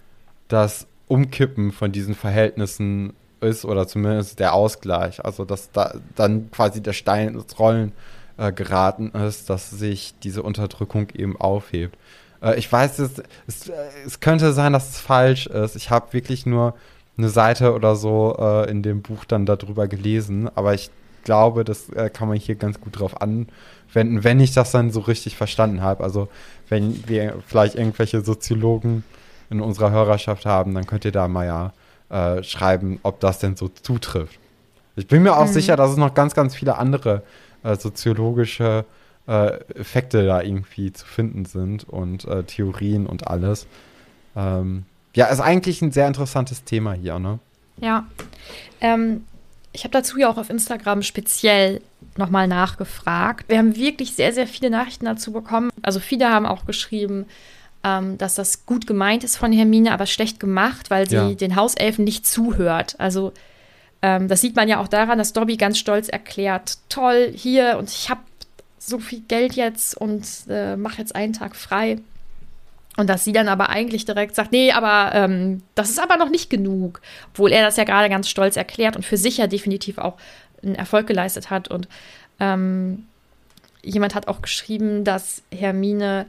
das Umkippen von diesen Verhältnissen ist oder zumindest der Ausgleich. Also dass da dann quasi der Stein ins Rollen äh, geraten ist, dass sich diese Unterdrückung eben aufhebt. Äh, ich weiß, es, es, es könnte sein, dass es falsch ist. Ich habe wirklich nur eine Seite oder so äh, in dem Buch dann darüber gelesen, aber ich glaube, das äh, kann man hier ganz gut drauf anwenden, wenn ich das dann so richtig verstanden habe. Also wenn wir vielleicht irgendwelche Soziologen in unserer Hörerschaft haben, dann könnt ihr da mal ja äh, schreiben, ob das denn so zutrifft. Ich bin mir auch sicher, dass es noch ganz, ganz viele andere äh, soziologische äh, Effekte da irgendwie zu finden sind und äh, Theorien und alles. Ähm, ja, ist eigentlich ein sehr interessantes Thema hier, ne? Ja. Ähm, ich habe dazu ja auch auf Instagram speziell nochmal nachgefragt. Wir haben wirklich sehr, sehr viele Nachrichten dazu bekommen. Also viele haben auch geschrieben, ähm, dass das gut gemeint ist von Hermine, aber schlecht gemacht, weil sie Ja. den Hauselfen nicht zuhört. Also ähm, das sieht man ja auch daran, dass Dobby ganz stolz erklärt, toll, hier und ich habe so viel Geld jetzt und äh, mache jetzt einen Tag frei. Und dass sie dann aber eigentlich direkt sagt, nee, aber ähm, das ist aber noch nicht genug. Obwohl er das ja gerade ganz stolz erklärt und für sich ja definitiv auch einen Erfolg geleistet hat. Und ähm, jemand hat auch geschrieben, dass Hermine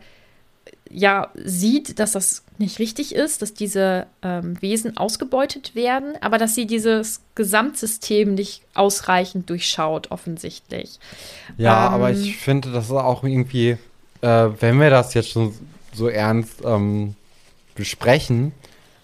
ja sieht, dass das nicht richtig ist, dass diese ähm, Wesen ausgebeutet werden, aber dass sie dieses Gesamtsystem nicht ausreichend durchschaut, offensichtlich. Ja, Ähm, aber ich finde, das ist auch irgendwie, äh, wenn wir das jetzt schon so ernst ähm, besprechen,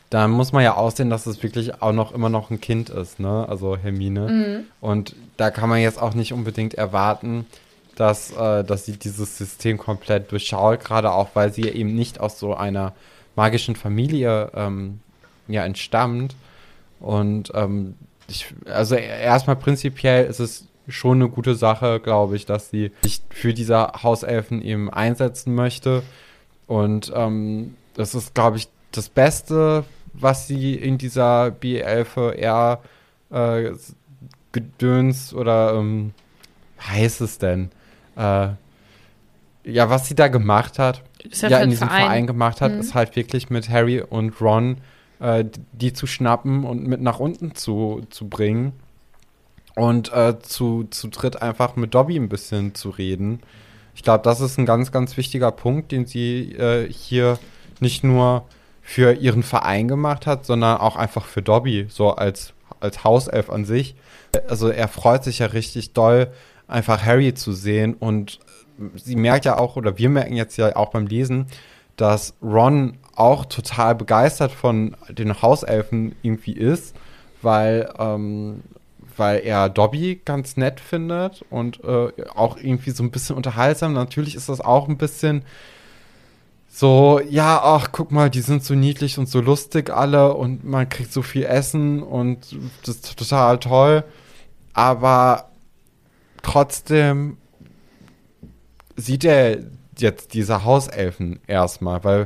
dann muss man ja aussehen, dass es wirklich auch noch immer noch ein Kind ist, ne? Also Hermine. Und da kann man jetzt auch nicht unbedingt erwarten, dass, äh, dass sie dieses System komplett durchschaut, gerade auch, weil sie eben nicht aus so einer magischen Familie ähm, ja, entstammt. Und ähm, ich, also erstmal prinzipiell ist es schon eine gute Sache, glaube ich, dass sie sich für diese Hauselfen eben einsetzen möchte. Und ähm, das ist, glaube ich, das Beste, was sie in dieser B11 äh, oder ähm, heißt es denn? Äh, ja, was sie da gemacht hat, ja ja, in diesem Verein. Verein, gemacht hat, Mhm. ist halt wirklich mit Harry und Ron äh, die zu schnappen und mit nach unten zu, zu bringen und äh, zu, zu dritt einfach mit Dobby ein bisschen zu reden. Ich glaube, das ist ein ganz, ganz wichtiger Punkt, den sie äh, hier nicht nur für ihren Verein gemacht hat, sondern auch einfach für Dobby, so als, als Hauself an sich. Also er freut sich ja richtig doll, einfach Harry zu sehen und sie merkt ja auch, oder wir merken jetzt ja auch beim Lesen, dass Ron auch total begeistert von den Hauselfen irgendwie ist, weil, ähm, weil er Dobby ganz nett findet und äh, auch irgendwie so ein bisschen unterhaltsam. Natürlich ist das auch ein bisschen so, ja, ach, guck mal, die sind so niedlich und so lustig alle und man kriegt so viel Essen und das ist total toll. aber trotzdem sieht er jetzt diese Hauselfen erstmal, weil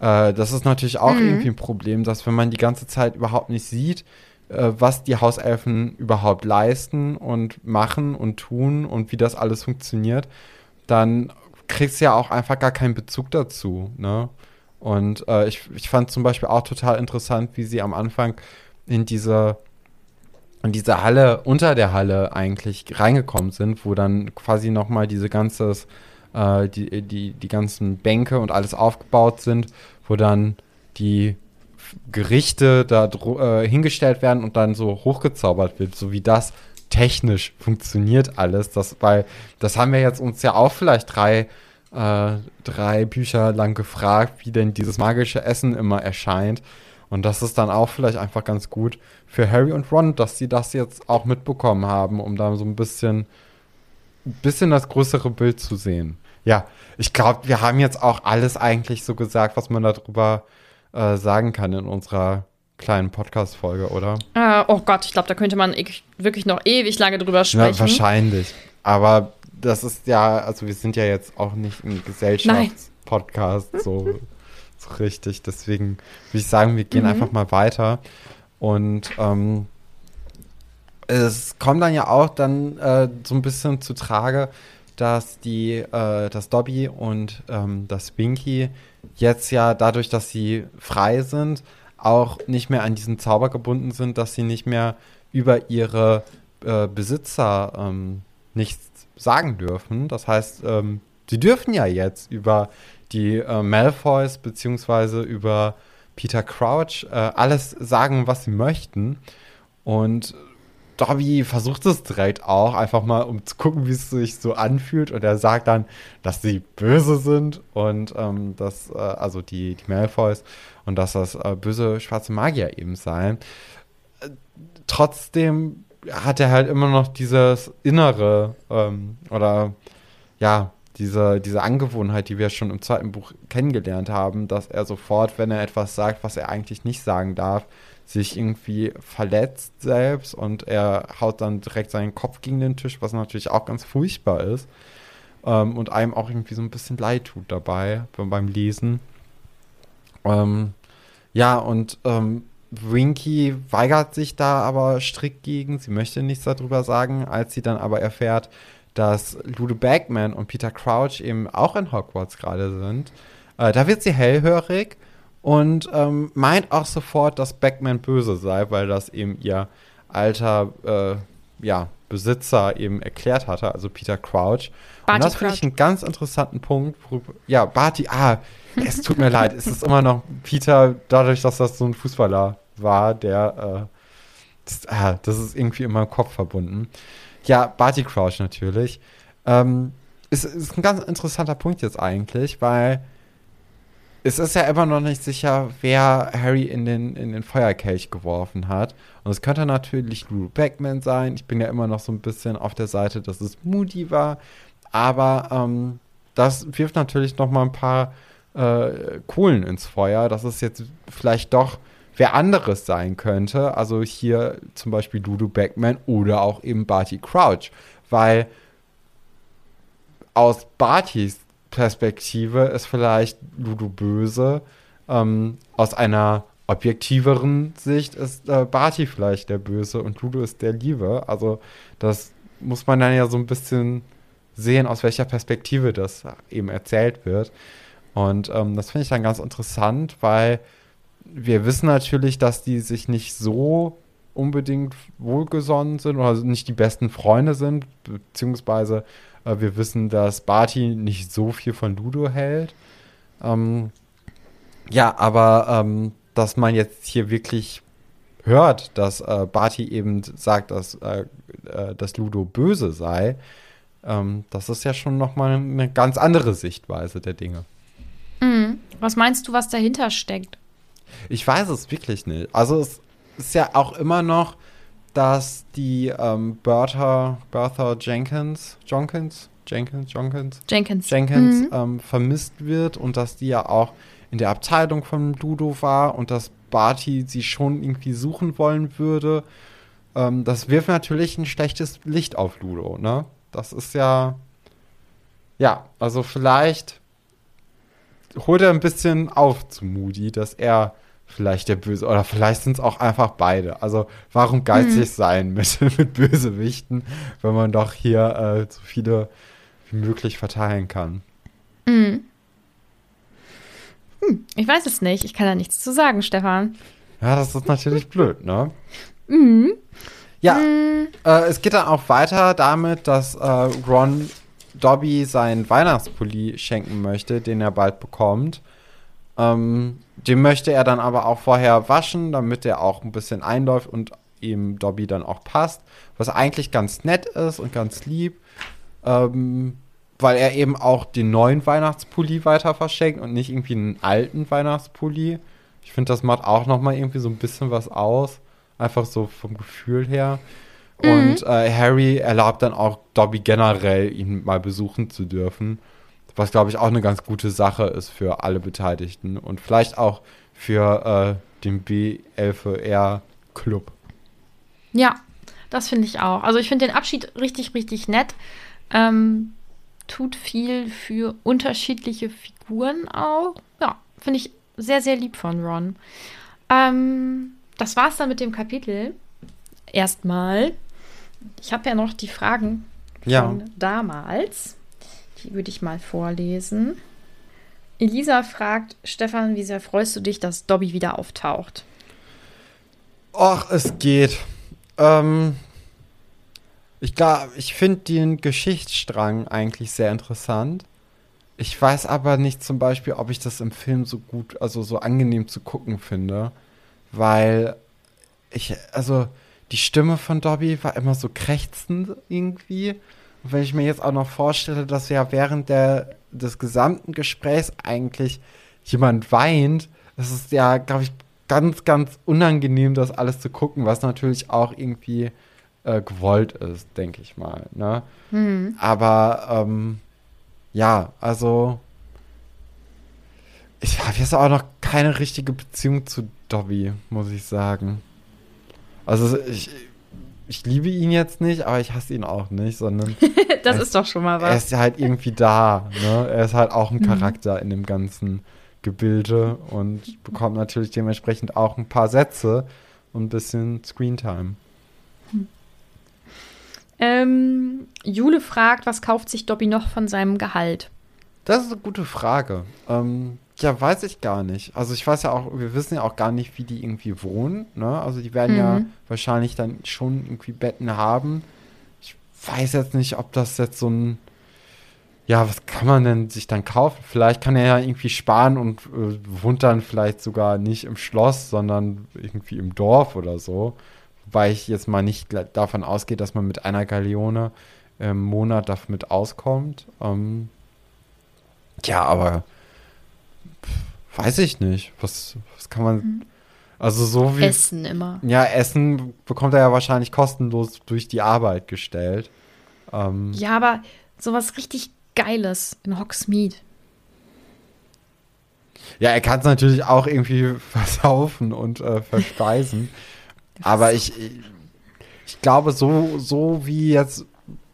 äh, das ist natürlich auch Mhm. irgendwie ein Problem, dass wenn man die ganze Zeit überhaupt nicht sieht, äh, was die Hauselfen überhaupt leisten und machen und tun und wie das alles funktioniert, dann kriegst du ja auch einfach gar keinen Bezug dazu. Ne? Und äh, ich, ich fand zum Beispiel auch total interessant, wie sie am Anfang in diese in diese Halle, unter der Halle eigentlich reingekommen sind, wo dann quasi nochmal diese ganzes, äh, die, die, die ganzen Bänke und alles aufgebaut sind, wo dann die Gerichte da äh, hingestellt werden und dann so hochgezaubert wird, so wie das technisch funktioniert alles. Das, weil das haben wir jetzt uns ja auch vielleicht drei, äh, drei Bücher lang gefragt, wie denn dieses magische Essen immer erscheint. Und das ist dann auch vielleicht einfach ganz gut für Harry und Ron, dass sie das jetzt auch mitbekommen haben, um da so ein bisschen, bisschen das größere Bild zu sehen. Ja, ich glaube, wir haben jetzt auch alles eigentlich so gesagt, was man darüber äh, sagen kann in unserer kleinen Podcast-Folge, oder? Äh, oh Gott, ich glaube, da könnte man ich, wirklich noch ewig lange drüber Ja, sprechen. wahrscheinlich. Aber das ist ja, also wir sind ja jetzt auch nicht ein Gesellschaftspodcast, so, so richtig. Deswegen würde ich sagen, wir gehen einfach mal weiter. Und ähm, es kommt dann ja auch dann äh, so ein bisschen zu Trage, dass die, äh, dass Dobby und ähm, das Winky jetzt ja dadurch, dass sie frei sind, auch nicht mehr an diesen Zauber gebunden sind, dass sie nicht mehr über ihre äh, Besitzer ähm, nichts sagen dürfen. Das heißt, ähm, sie dürfen ja jetzt über die äh, Malfoys beziehungsweise über Peter Crouch äh, alles sagen, was sie möchten. Und Dobby versucht es direkt auch, einfach mal, um zu gucken, wie es sich so anfühlt. Und er sagt dann, dass sie böse sind und ähm, dass, äh, also die, die Malfoys, und dass das äh, böse schwarze Magier eben seien. Äh, trotzdem hat er halt immer noch dieses innere, ähm, oder ja, diese, diese Angewohnheit, die wir schon im zweiten Buch kennengelernt haben, dass er sofort, wenn er etwas sagt, was er eigentlich nicht sagen darf, sich irgendwie verletzt selbst und er haut dann direkt seinen Kopf gegen den Tisch, was natürlich auch ganz furchtbar ist ähm, und einem auch irgendwie so ein bisschen leid tut dabei beim, Lesen. Ähm, ja, und ähm, Winky weigert sich da aber strikt gegen. Sie möchte nichts darüber sagen, als sie dann aber erfährt, dass Ludo Bagman und Peter Crouch eben auch in Hogwarts gerade sind. Äh, da wird sie hellhörig und ähm, meint auch sofort, dass Bagman böse sei, weil das eben ihr alter äh, ja, Besitzer eben erklärt hatte, also Peter Crouch. Barty und das finde ich einen ganz interessanten Punkt. worüber- Ja, Barty, ah, es tut mir leid, es ist immer noch Peter, dadurch, dass das so ein Fußballer war, der, äh, das, ah, das ist irgendwie in meinem Kopf verbunden. Ja, Barty Crouch natürlich. Ähm, ist, ist ein ganz interessanter Punkt jetzt eigentlich, weil es ist ja immer noch nicht sicher, wer Harry in den, in den Feuerkelch geworfen hat. Und es könnte natürlich Lou Beckman sein. Ich bin ja immer noch so ein bisschen auf der Seite, dass es Moody war. Aber ähm, das wirft natürlich noch mal ein paar äh, Kohlen ins Feuer, dass es jetzt vielleicht doch wer anderes sein könnte. Also hier zum Beispiel Ludo Beckman oder auch eben Barty Crouch. Weil aus Bartys Perspektive ist vielleicht Ludo böse. Ähm, aus einer objektiveren Sicht ist äh, Barty vielleicht der Böse und Ludo ist der Liebe. Also das muss man dann ja so ein bisschen sehen, aus welcher Perspektive das eben erzählt wird. Und ähm, das finde ich dann ganz interessant, weil wir wissen natürlich, dass die sich nicht so unbedingt wohlgesonnen sind oder nicht die besten Freunde sind, beziehungsweise äh, wir wissen, dass Barty nicht so viel von Ludo hält. Ähm, ja, aber ähm, dass man jetzt hier wirklich hört, dass äh, Barty eben sagt, dass, äh, äh, dass Ludo böse sei, ähm, das ist ja schon nochmal eine ganz andere Sichtweise der Dinge. Mhm. Was meinst du, was dahinter steckt? Ich weiß es wirklich nicht. Also es ist ja auch immer noch, dass die ähm, Bertha, Bertha Jenkins, Jenkins, Jenkins, Jenkins, Jenkins. Jenkins Mhm. ähm, vermisst wird und dass die ja auch in der Abteilung von Ludo war und dass Barty sie schon irgendwie suchen wollen würde. ähm, das wirft natürlich ein schlechtes Licht auf Ludo, ne? Das ist ja. Ja, also vielleicht holt er ein bisschen auf zu Moody, dass er vielleicht der Böse, oder vielleicht sind es auch einfach beide. Also warum geizig mhm. sein mit, *laughs* mit Bösewichten, wenn man doch hier äh, so viele wie möglich verteilen kann? Mhm. Hm, ich weiß es nicht. Ich kann da nichts zu sagen, Stefan. Ja, das ist natürlich *laughs* blöd, ne? Mhm. Ja, mhm. Äh, es geht dann auch weiter damit, dass äh, Ron Dobby seinen Weihnachtspulli schenken möchte, den er bald bekommt. Ähm, den möchte er dann aber auch vorher waschen, damit er auch ein bisschen einläuft und ihm Dobby dann auch passt. Was eigentlich ganz nett ist und ganz lieb. Ähm, weil er eben auch den neuen Weihnachtspulli weiter verschenkt und nicht irgendwie einen alten Weihnachtspulli. Ich finde, das macht auch noch mal irgendwie so ein bisschen was aus. Einfach so vom Gefühl her. Mhm. Und äh, Harry erlaubt dann auch Dobby generell, ihn mal besuchen zu dürfen. Was, glaube ich, auch eine ganz gute Sache ist für alle Beteiligten und vielleicht auch für äh, den B11R-Club. Ja, das finde ich auch. Also ich finde den Abschied richtig, richtig nett. Ähm, tut viel für unterschiedliche Figuren auch. Ja, finde ich sehr, sehr lieb von Ron. Ähm, das war's dann mit dem Kapitel. Erstmal. Ich habe ja noch die Fragen ja. von damals. Würde ich mal vorlesen. Elisa fragt, Stefan, wie sehr freust du dich, dass Dobby wieder auftaucht? Ach, es geht. Ähm, ich ich finde den Geschichtsstrang eigentlich sehr interessant. Ich weiß aber nicht zum Beispiel, ob ich das im Film so gut, also so angenehm zu gucken finde, weil ich, also die Stimme von Dobby war immer so krächzend irgendwie. Und wenn ich mir jetzt auch noch vorstelle, dass ja während der, des gesamten Gesprächs eigentlich jemand weint, das ist ja, glaube ich, ganz, ganz unangenehm, das alles zu gucken, was natürlich auch irgendwie äh, gewollt ist, denke ich mal. Ne? Mhm. Aber ähm, ja, also ich habe jetzt auch noch keine richtige Beziehung zu Dobby, muss ich sagen. Also ich, ich liebe ihn jetzt nicht, aber ich hasse ihn auch nicht, sondern. *laughs* das ist doch schon mal was. Er ist halt irgendwie da. Ne? Er ist halt auch ein mhm. Charakter in dem ganzen Gebilde und bekommt natürlich dementsprechend auch ein paar Sätze und ein bisschen Screentime. Hm. Ähm, Jule fragt, was kauft sich Dobby noch von seinem Gehalt? Das ist eine gute Frage. Ähm, ja, weiß ich gar nicht. Also ich weiß ja auch, wir wissen ja auch gar nicht, wie die irgendwie wohnen. Ne? Also die werden mhm. ja wahrscheinlich dann schon irgendwie Betten haben. Ich weiß jetzt nicht, ob das jetzt so ein, ja, was kann man denn sich dann kaufen? Vielleicht kann er ja irgendwie sparen und äh, wohnt dann vielleicht sogar nicht im Schloss, sondern irgendwie im Dorf oder so. Wobei ich jetzt mal nicht davon ausgehe, dass man mit einer Galeone im Monat damit auskommt. Ähm, ja, aber weiß ich nicht. Was, was kann man. Mhm. Also so wie. Essen immer. Ja, Essen bekommt er ja wahrscheinlich kostenlos durch die Arbeit gestellt. Ähm, ja, aber sowas richtig Geiles in Hogsmeade. Ja, er kann es natürlich auch irgendwie *laughs* versaufen und äh, verspeisen. *laughs* aber ich, ich glaube, so, so wie jetzt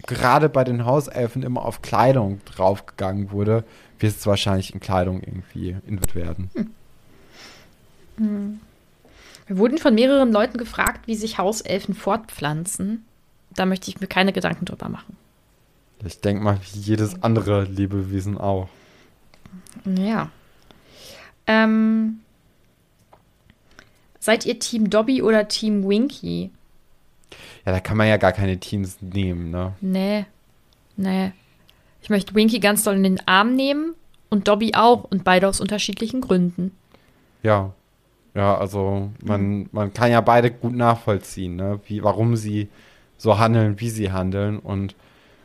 gerade bei den Hauselfen immer auf Kleidung draufgegangen wurde, wird es wahrscheinlich in Kleidung irgendwie inwirt werden. Hm. Hm. Wir wurden von mehreren Leuten gefragt, wie sich Hauselfen fortpflanzen. Da möchte ich mir keine Gedanken drüber machen. Ich denke mal, wie jedes andere Lebewesen auch. Ja. Ähm, seid ihr Team Dobby oder Team Winky? Ja, da kann man ja gar keine Teams nehmen, ne? Nee. Nee. Ich möchte Winky ganz doll in den Arm nehmen und Dobby auch und beide aus unterschiedlichen Gründen. Ja. Ja, also man, man kann ja beide gut nachvollziehen, ne? Wie, warum sie so handeln, wie sie handeln. Und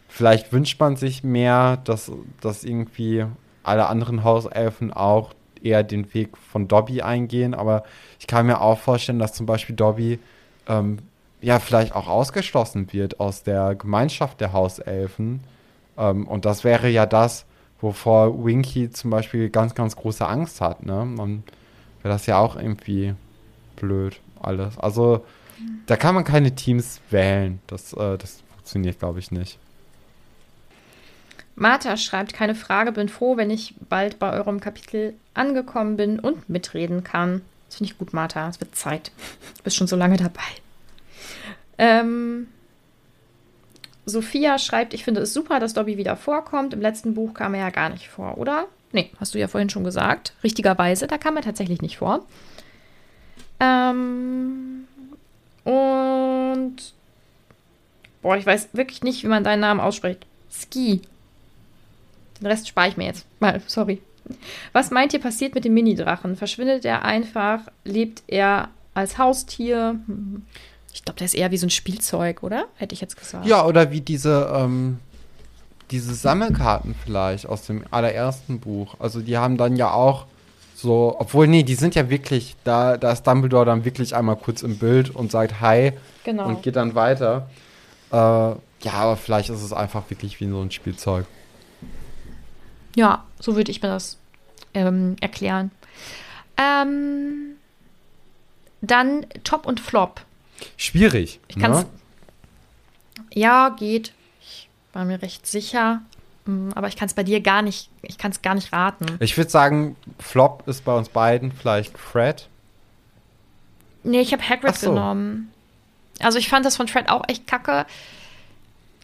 vielleicht wünscht man sich mehr, dass, dass irgendwie alle anderen Hauselfen auch eher den Weg von Dobby eingehen. Aber ich kann mir auch vorstellen, dass zum Beispiel Dobby ähm, ja vielleicht auch ausgeschlossen wird aus der Gemeinschaft der Hauselfen ähm, und das wäre ja das, wovor Winky zum Beispiel ganz, ganz große Angst hat. Ne? Und wäre das ja auch irgendwie blöd alles. Also Da kann man keine Teams wählen. Das, äh, das funktioniert, glaube ich, nicht. Martha schreibt, keine Frage, bin froh, wenn ich bald bei eurem Kapitel angekommen bin und mitreden kann. Das finde ich gut, Martha. Es wird Zeit. Du bist schon so lange dabei. Ähm, Sophia schreibt, ich finde es super, dass Dobby wieder vorkommt. Im letzten Buch kam er ja gar nicht vor, oder? Nee, hast du ja vorhin schon gesagt. Richtigerweise, da kam er tatsächlich nicht vor. Ähm, und boah, ich weiß wirklich nicht, wie man deinen Namen ausspricht. Ski. Den Rest spare ich mir jetzt mal, *laughs* sorry. Was meint ihr passiert mit dem Mini-Drachen? Verschwindet er einfach? Lebt er als Haustier? Ich glaube, der ist eher wie so ein Spielzeug, oder? Hätte ich jetzt gesagt. Ja, oder wie diese, ähm, diese Sammelkarten vielleicht aus dem allerersten Buch. Also die haben dann ja auch so, obwohl, nee, die sind ja wirklich, da, da ist Dumbledore dann wirklich einmal kurz im Bild und sagt Hi Genau. und geht dann weiter. Äh, ja, aber vielleicht ist es einfach wirklich wie so ein Spielzeug. Ja, so würde ich mir das ähm, erklären. Ähm, dann Top und Flop. Schwierig. Ich kann's. ne? Ja, geht. Ich war mir recht sicher. Mm, Aber ich kann es bei dir gar nicht, ich kann es gar nicht raten. Ich würde sagen, Flop ist bei uns beiden vielleicht Fred. Nee, ich habe Hagrid so. genommen. Also ich fand das von Fred auch echt kacke.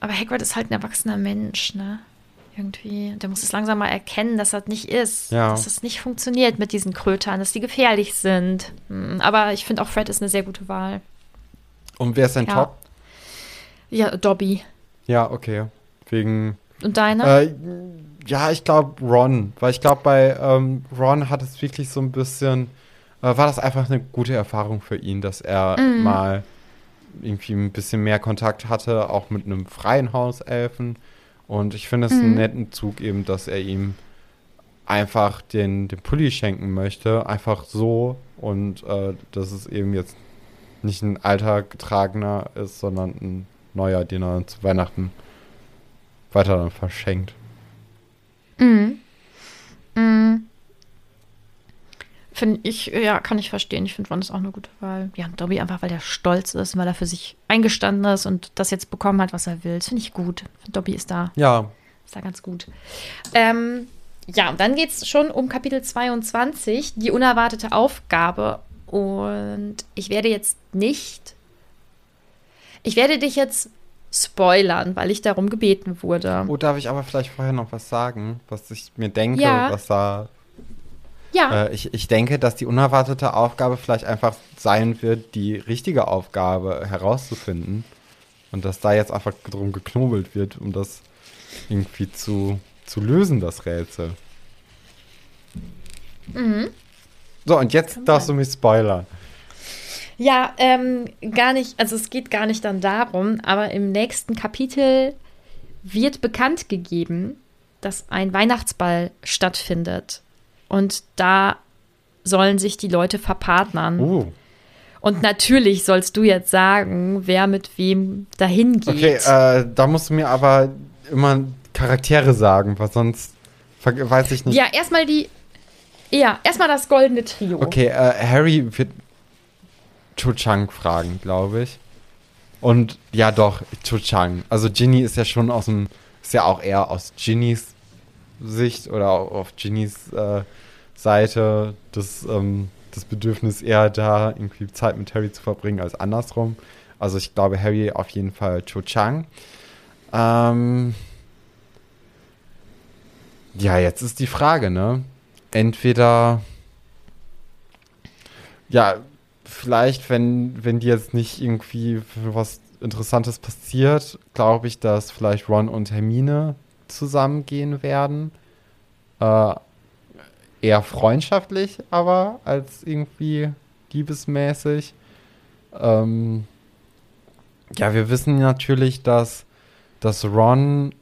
Aber Hagrid ist halt ein erwachsener Mensch, ne? Irgendwie. Der muss es langsam mal erkennen, dass das nicht ist. Ja. Dass es nicht funktioniert mit diesen Krötern, dass die gefährlich sind. Mm, Aber ich finde auch Fred ist eine sehr gute Wahl. Und wer ist dein Ja. Top? Ja, Dobby. Ja, okay. Wegen. Und deine? Äh, ja, ich glaube Ron. Weil ich glaube, bei ähm, Ron hat es wirklich so ein bisschen. Äh, war das einfach eine gute Erfahrung für ihn, dass er Mhm. mal irgendwie ein bisschen mehr Kontakt hatte, auch mit einem freien Hauselfen. Und ich finde es einen Mhm. netten Zug eben, dass er ihm einfach den, den Pulli schenken möchte. Einfach so. Und äh, dass es eben jetzt nicht ein alter getragener ist, sondern ein neuer, den er zu Weihnachten weiter dann verschenkt. Mhm. Mhm. Finde ich, ja, kann ich verstehen. Ich finde Ron ist auch eine gute Wahl. Ja, und Dobby einfach, weil der stolz ist, weil er für sich eingestanden ist und das jetzt bekommen hat, was er will. Das finde ich gut. Dobby ist da, Ja, ist da ganz gut. Ähm, ja, und dann geht es schon um Kapitel 22, die unerwartete Aufgabe. Und ich werde jetzt nicht. Ich werde dich jetzt spoilern, weil ich darum gebeten wurde. Oh, darf ich aber vielleicht vorher noch was sagen, was ich mir denke, Ja. was da. Ja. Äh, ich, ich denke, dass die unerwartete Aufgabe vielleicht einfach sein wird, die richtige Aufgabe herauszufinden. Und dass da jetzt einfach drum geknobelt wird, um das irgendwie zu, zu lösen, das Rätsel. So, und jetzt darfst du mich spoilern. Ja, ähm, gar nicht, also es geht gar nicht dann darum, aber im nächsten Kapitel wird bekannt gegeben, dass ein Weihnachtsball stattfindet. Und da sollen sich die Leute verpartnern. Uh, Und natürlich sollst du jetzt sagen, wer mit wem dahin geht. okay, äh, da musst du mir aber immer Charaktere sagen, weil sonst weiß ich nicht. ja, erstmal die. Ja, erstmal das goldene Trio. Okay, äh, Harry wird Cho Chang fragen, glaube ich. Und ja, doch, Cho Chang. Also Ginny ist ja schon aus dem, ist ja auch eher aus Ginnys Sicht oder au- auf Ginnys äh, Seite das, ähm, das Bedürfnis eher da, irgendwie Zeit mit Harry zu verbringen als andersrum. Also ich glaube, Harry auf jeden Fall Cho Chang. Ähm, ja, jetzt ist die Frage, ne? Entweder ja, vielleicht, wenn, wenn die jetzt nicht irgendwie was Interessantes passiert, glaube ich, dass vielleicht Ron und Hermine zusammengehen werden. Äh, eher freundschaftlich, aber als irgendwie liebesmäßig. Ähm, ja, wir wissen natürlich, dass, dass Ron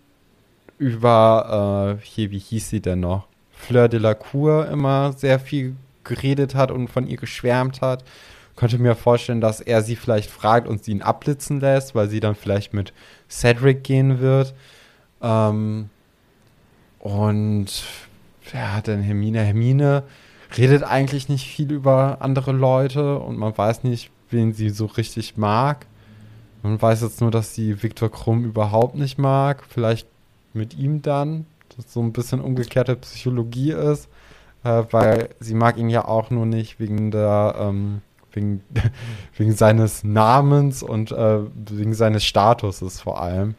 über, äh, hier, wie hieß sie denn noch? Fleur de la Cour immer sehr viel geredet hat und von ihr geschwärmt hat. Könnte mir vorstellen, dass er sie vielleicht fragt und sie ihn abblitzen lässt, weil sie dann vielleicht mit Cedric gehen wird. Ähm, und hat denn Hermine? Hermine redet eigentlich nicht viel über andere Leute und man weiß nicht, wen sie so richtig mag. Man weiß jetzt nur, dass sie Viktor Krumm überhaupt nicht mag. Vielleicht mit ihm dann, so ein bisschen umgekehrte Psychologie ist, äh, weil sie mag ihn ja auch nur nicht wegen der, ähm, wegen, *laughs* wegen seines Namens und äh, wegen seines Statuses vor allem.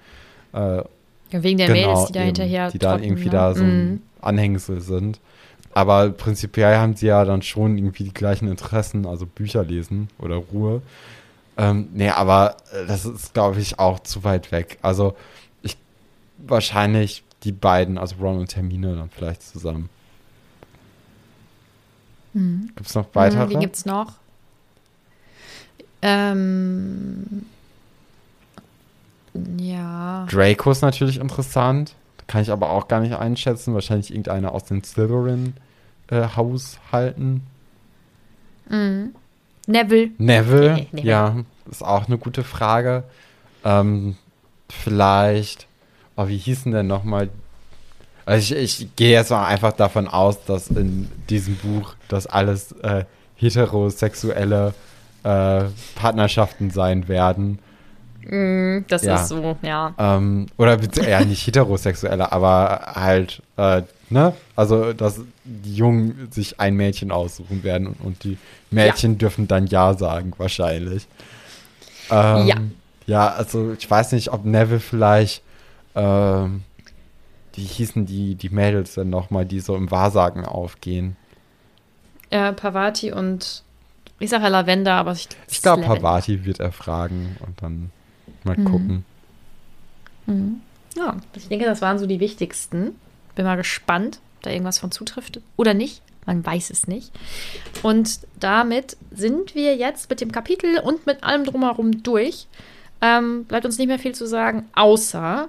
Äh, wegen der Mädels, die da eben, hinterher Die da trotten, irgendwie ne? da so ein Mhm. Anhängsel sind. Aber prinzipiell haben sie ja dann schon irgendwie die gleichen Interessen, also Bücher lesen oder Ruhe. Ähm, nee, aber äh, das ist, glaube ich, auch zu weit weg. Also ich wahrscheinlich die beiden, also Ron und Termine, dann vielleicht zusammen. Gibt es noch weitere? Hm, Wen gibt's noch? Ähm, ja. Draco ist natürlich interessant. Kann ich aber auch gar nicht einschätzen. Wahrscheinlich irgendeiner aus den Slytherin-Haushalten. Mhm. Neville. Neville, Nee, Neville. ja, ist auch eine gute Frage. Ähm, vielleicht, oh, wie hießen denn nochmal? Also ich, ich gehe jetzt mal einfach davon aus, dass in diesem Buch das alles äh, heterosexuelle äh, Partnerschaften sein werden. Mhm, das Ja. ist so, ja. Ähm, oder eher nicht heterosexuelle, aber halt, äh, ne? Also, dass die Jungen sich ein Mädchen aussuchen werden und, und die Mädchen dürfen dann Ja sagen, wahrscheinlich. Ähm, Ja. Ja, also ich weiß nicht, ob Neville vielleicht, ähm, wie hießen die, die Mädels denn nochmal, die so im Wahrsagen aufgehen? Äh, Pavati und ich sage ja Lavender, aber ich, Ich glaube. Pavati wird er fragen und dann mal Mhm. gucken. Ja, ich denke, das waren so die wichtigsten. Bin mal gespannt, ob da irgendwas von zutrifft oder nicht. Man weiß es nicht. Und damit sind wir jetzt mit dem Kapitel und mit allem drumherum durch. Ähm, bleibt uns nicht mehr viel zu sagen, außer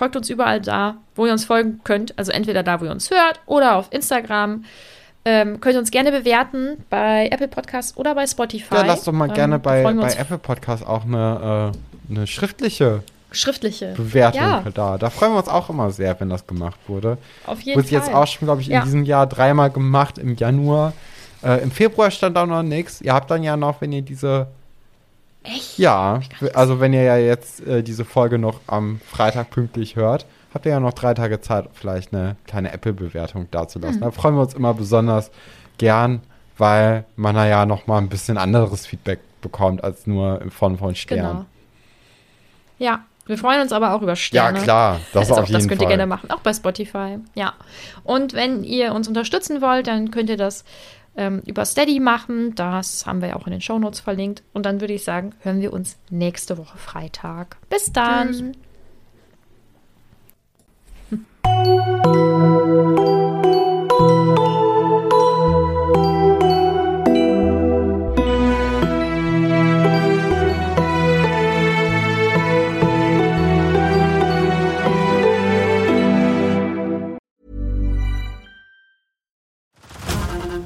folgt uns überall da, wo ihr uns folgen könnt. Also entweder da, wo ihr uns hört oder auf Instagram. Ähm, könnt ihr uns gerne bewerten bei Apple Podcasts oder bei Spotify. Ja, lass doch mal Ähm, gerne bei, bei Apple Podcast auch eine, äh, eine schriftliche schriftliche Bewertung Ja. da. Da freuen wir uns auch immer sehr, wenn das gemacht wurde. Auf jeden Wurde Fall. jetzt auch schon, glaube ich, in Ja. diesem Jahr dreimal gemacht, im Januar. Äh, Im Februar stand auch noch nichts. Ihr habt dann ja noch, wenn ihr diese. Echt? Ja, also wenn ihr ja jetzt äh, diese Folge noch am Freitag pünktlich hört, habt ihr ja noch drei Tage Zeit, vielleicht eine kleine Apple-Bewertung dazulassen. Hm. Da freuen wir uns immer besonders gern, weil man da ja noch mal ein bisschen anderes Feedback bekommt als nur in Form von Sternen. Genau. Ja, wir freuen uns aber auch über Ja, Sterne. klar, das Also auf jeden das könnt Fall. ihr gerne machen, auch bei Spotify. Ja. Und wenn ihr uns unterstützen wollt, dann könnt ihr das ähm, über Steady machen. Das haben wir ja auch in den Shownotes verlinkt. Und dann würde ich sagen, hören wir uns nächste Woche Freitag. Bis dann. *laughs*